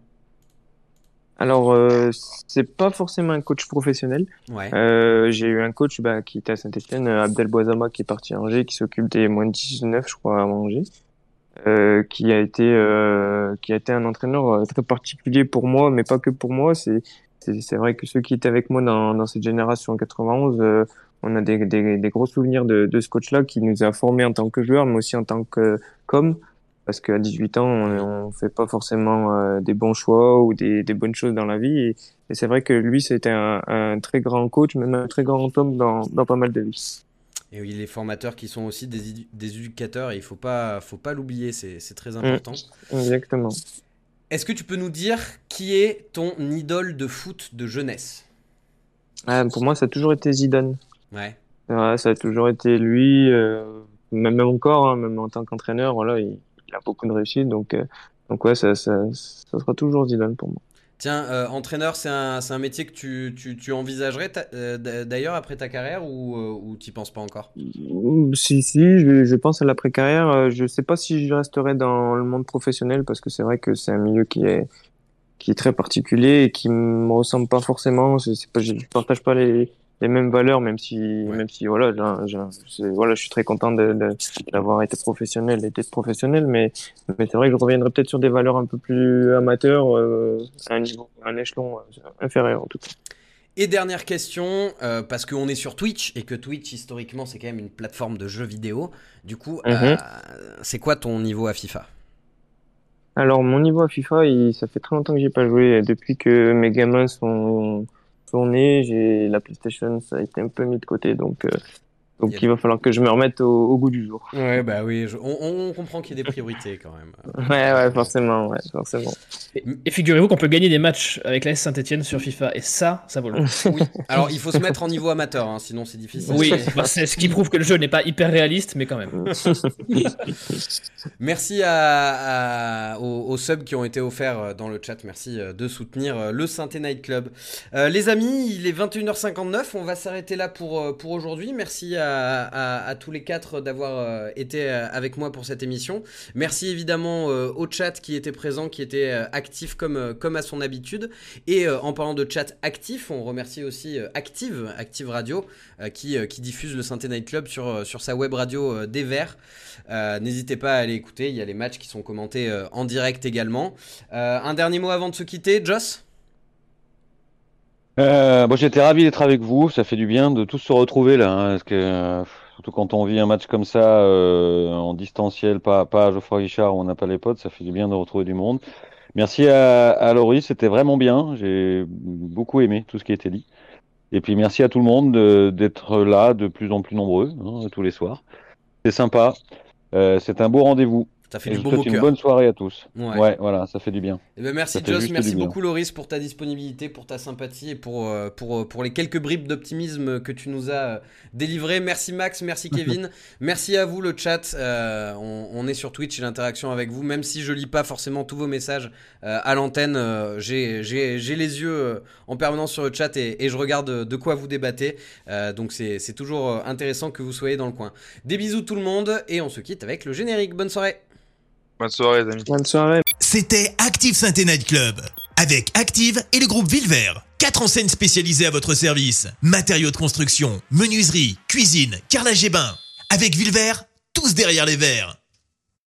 Alors, euh, c'est pas forcément un coach professionnel. Ouais. Euh, j'ai eu un coach bah, qui était à Saint-Etienne, Abdel Boisama, qui est parti à Angers, qui s'occupe des moins de 19, je crois, à Angers, euh, qui a été euh, qui a été un entraîneur euh, très particulier pour moi, mais pas que pour moi. C'est vrai que ceux qui étaient avec moi dans dans cette génération 91, euh, on a des des, des gros souvenirs de de ce coach-là qui nous a formés en tant que joueurs, mais aussi en tant que comme parce qu'à 18 ans, on, on fait pas forcément euh, des bons choix ou des, des bonnes choses dans la vie. Et, et c'est vrai que lui, c'était un, un très grand coach, même un très grand homme dans, dans pas mal de vies. Et oui, les formateurs qui sont aussi des, édu- des éducateurs, et il faut pas, faut pas l'oublier, c'est Mm. très important. Exactement. Est-ce que tu peux nous dire qui est ton idole de foot de jeunesse? Ah, pour moi, ça a toujours été Zidane. Ouais. Ouais, ça a toujours été lui, euh, même, même encore, hein, même en tant qu'entraîneur, voilà, il, il a beaucoup de réussite. Donc, euh, donc ouais, ça, ça, ça sera toujours Zidane pour moi. Tiens, euh, entraîneur, c'est un, un métier que tu, tu, tu envisagerais euh, d'ailleurs après ta carrière ou, euh, ou t'y penses pas encore? Si, si, je, je pense à l'après-carrière. Je sais pas si je resterai dans le monde professionnel parce que c'est vrai que c'est un milieu qui est qui est très particulier et qui me ressemble pas forcément. Je sais pas, je je partage pas les les mêmes valeurs, même si même si voilà, c'est- voilà, je suis très content d'avoir été professionnel et d'être professionnel, mais mais c'est vrai que je reviendrai peut-être sur des valeurs un peu plus amateurs, euh, à un niveau, à un échelon euh, inférieur en tout cas. Et dernière question, euh, parce qu'on est sur Twitch et que Twitch historiquement c'est quand même une plateforme de jeux vidéo. Du coup, Mhm. euh, c'est quoi ton niveau à FIFA? Alors, mon niveau à FIFA, il, ça fait très longtemps que j'ai pas joué. Depuis que mes gamins sont, j'ai la PlayStation, ça a été un peu mis de côté. Donc, euh, Donc Il y a il va falloir que je me remette au, au goût du jour. Ouais, bah oui, je- on, on comprend qu'il y a des priorités quand même. [laughs] Ouais, ouais, forcément, ouais, forcément. Et, et figurez-vous qu'on peut gagner des matchs avec l'AS Saint-Etienne sur FIFA, et ça, ça vaut le coup. Oui. Alors, il faut se mettre en niveau amateur, hein, sinon c'est difficile. Oui, bah, c'est ce qui prouve que le jeu n'est pas hyper réaliste, mais quand même. [laughs] Merci à, à- aux, aux subs qui ont été offerts euh, dans le chat. Merci euh, de soutenir euh, le Synthé Night Club. Euh, les amis, il est 21h59. On va s'arrêter là pour, pour aujourd'hui. Merci à, à- tous les quatre d'avoir euh, été euh, avec moi pour cette émission. Merci évidemment euh, au chat qui était présent, qui était actif comme, à son habitude. Et en parlant de chat actif, on remercie aussi Active, Active Radio, qui, diffuse le Synthé Night Club sur, sa web radio des Verts. N'hésitez pas à aller écouter, il y a les matchs qui sont commentés en direct également. Un dernier mot avant de se quitter, Joss? Euh, bon, j'étais ravi d'être avec vous. Ça fait du bien de tous se retrouver là, hein, parce que euh, surtout quand on vit un match comme ça euh, en distanciel, pas pas à Geoffroy Richard où on n'a pas les potes, ça fait du bien de retrouver du monde. Merci à, à Laurie, c'était vraiment bien. J'ai beaucoup aimé tout ce qui a été dit. Et puis merci à tout le monde de- d'être là, de plus en plus nombreux hein, tous les soirs. C'est sympa. Euh, c'est un beau rendez-vous. Ça fait Et du au souhaite une cœur. bonne soirée à tous. Ouais. Ouais, voilà, ça fait du bien. Eh ben, merci Joss, merci beaucoup Loris pour ta disponibilité, pour ta sympathie et pour, euh, pour, euh, pour les quelques bribes d'optimisme que tu nous as euh, délivrées. Merci Max, merci Kevin, [laughs] merci à vous le chat. Euh, on, on est sur Twitch et l'interaction avec vous, même si je lis pas forcément tous vos messages euh, à l'antenne, euh, j'ai les yeux en permanence sur le chat et, et je regarde de quoi vous débattez. Donc c'est toujours intéressant que vous soyez dans le coin. Des bisous tout le monde et on se quitte avec le générique. Bonne soirée. Bonne soirée, les amis. Bonne soirée. C'était Active Synthé Night Club. Avec Active et le groupe Villevert. Quatre enseignes spécialisées à votre service. Matériaux de construction, menuiserie, cuisine, carrelage et bain. Avec Villevert, tous derrière les verres.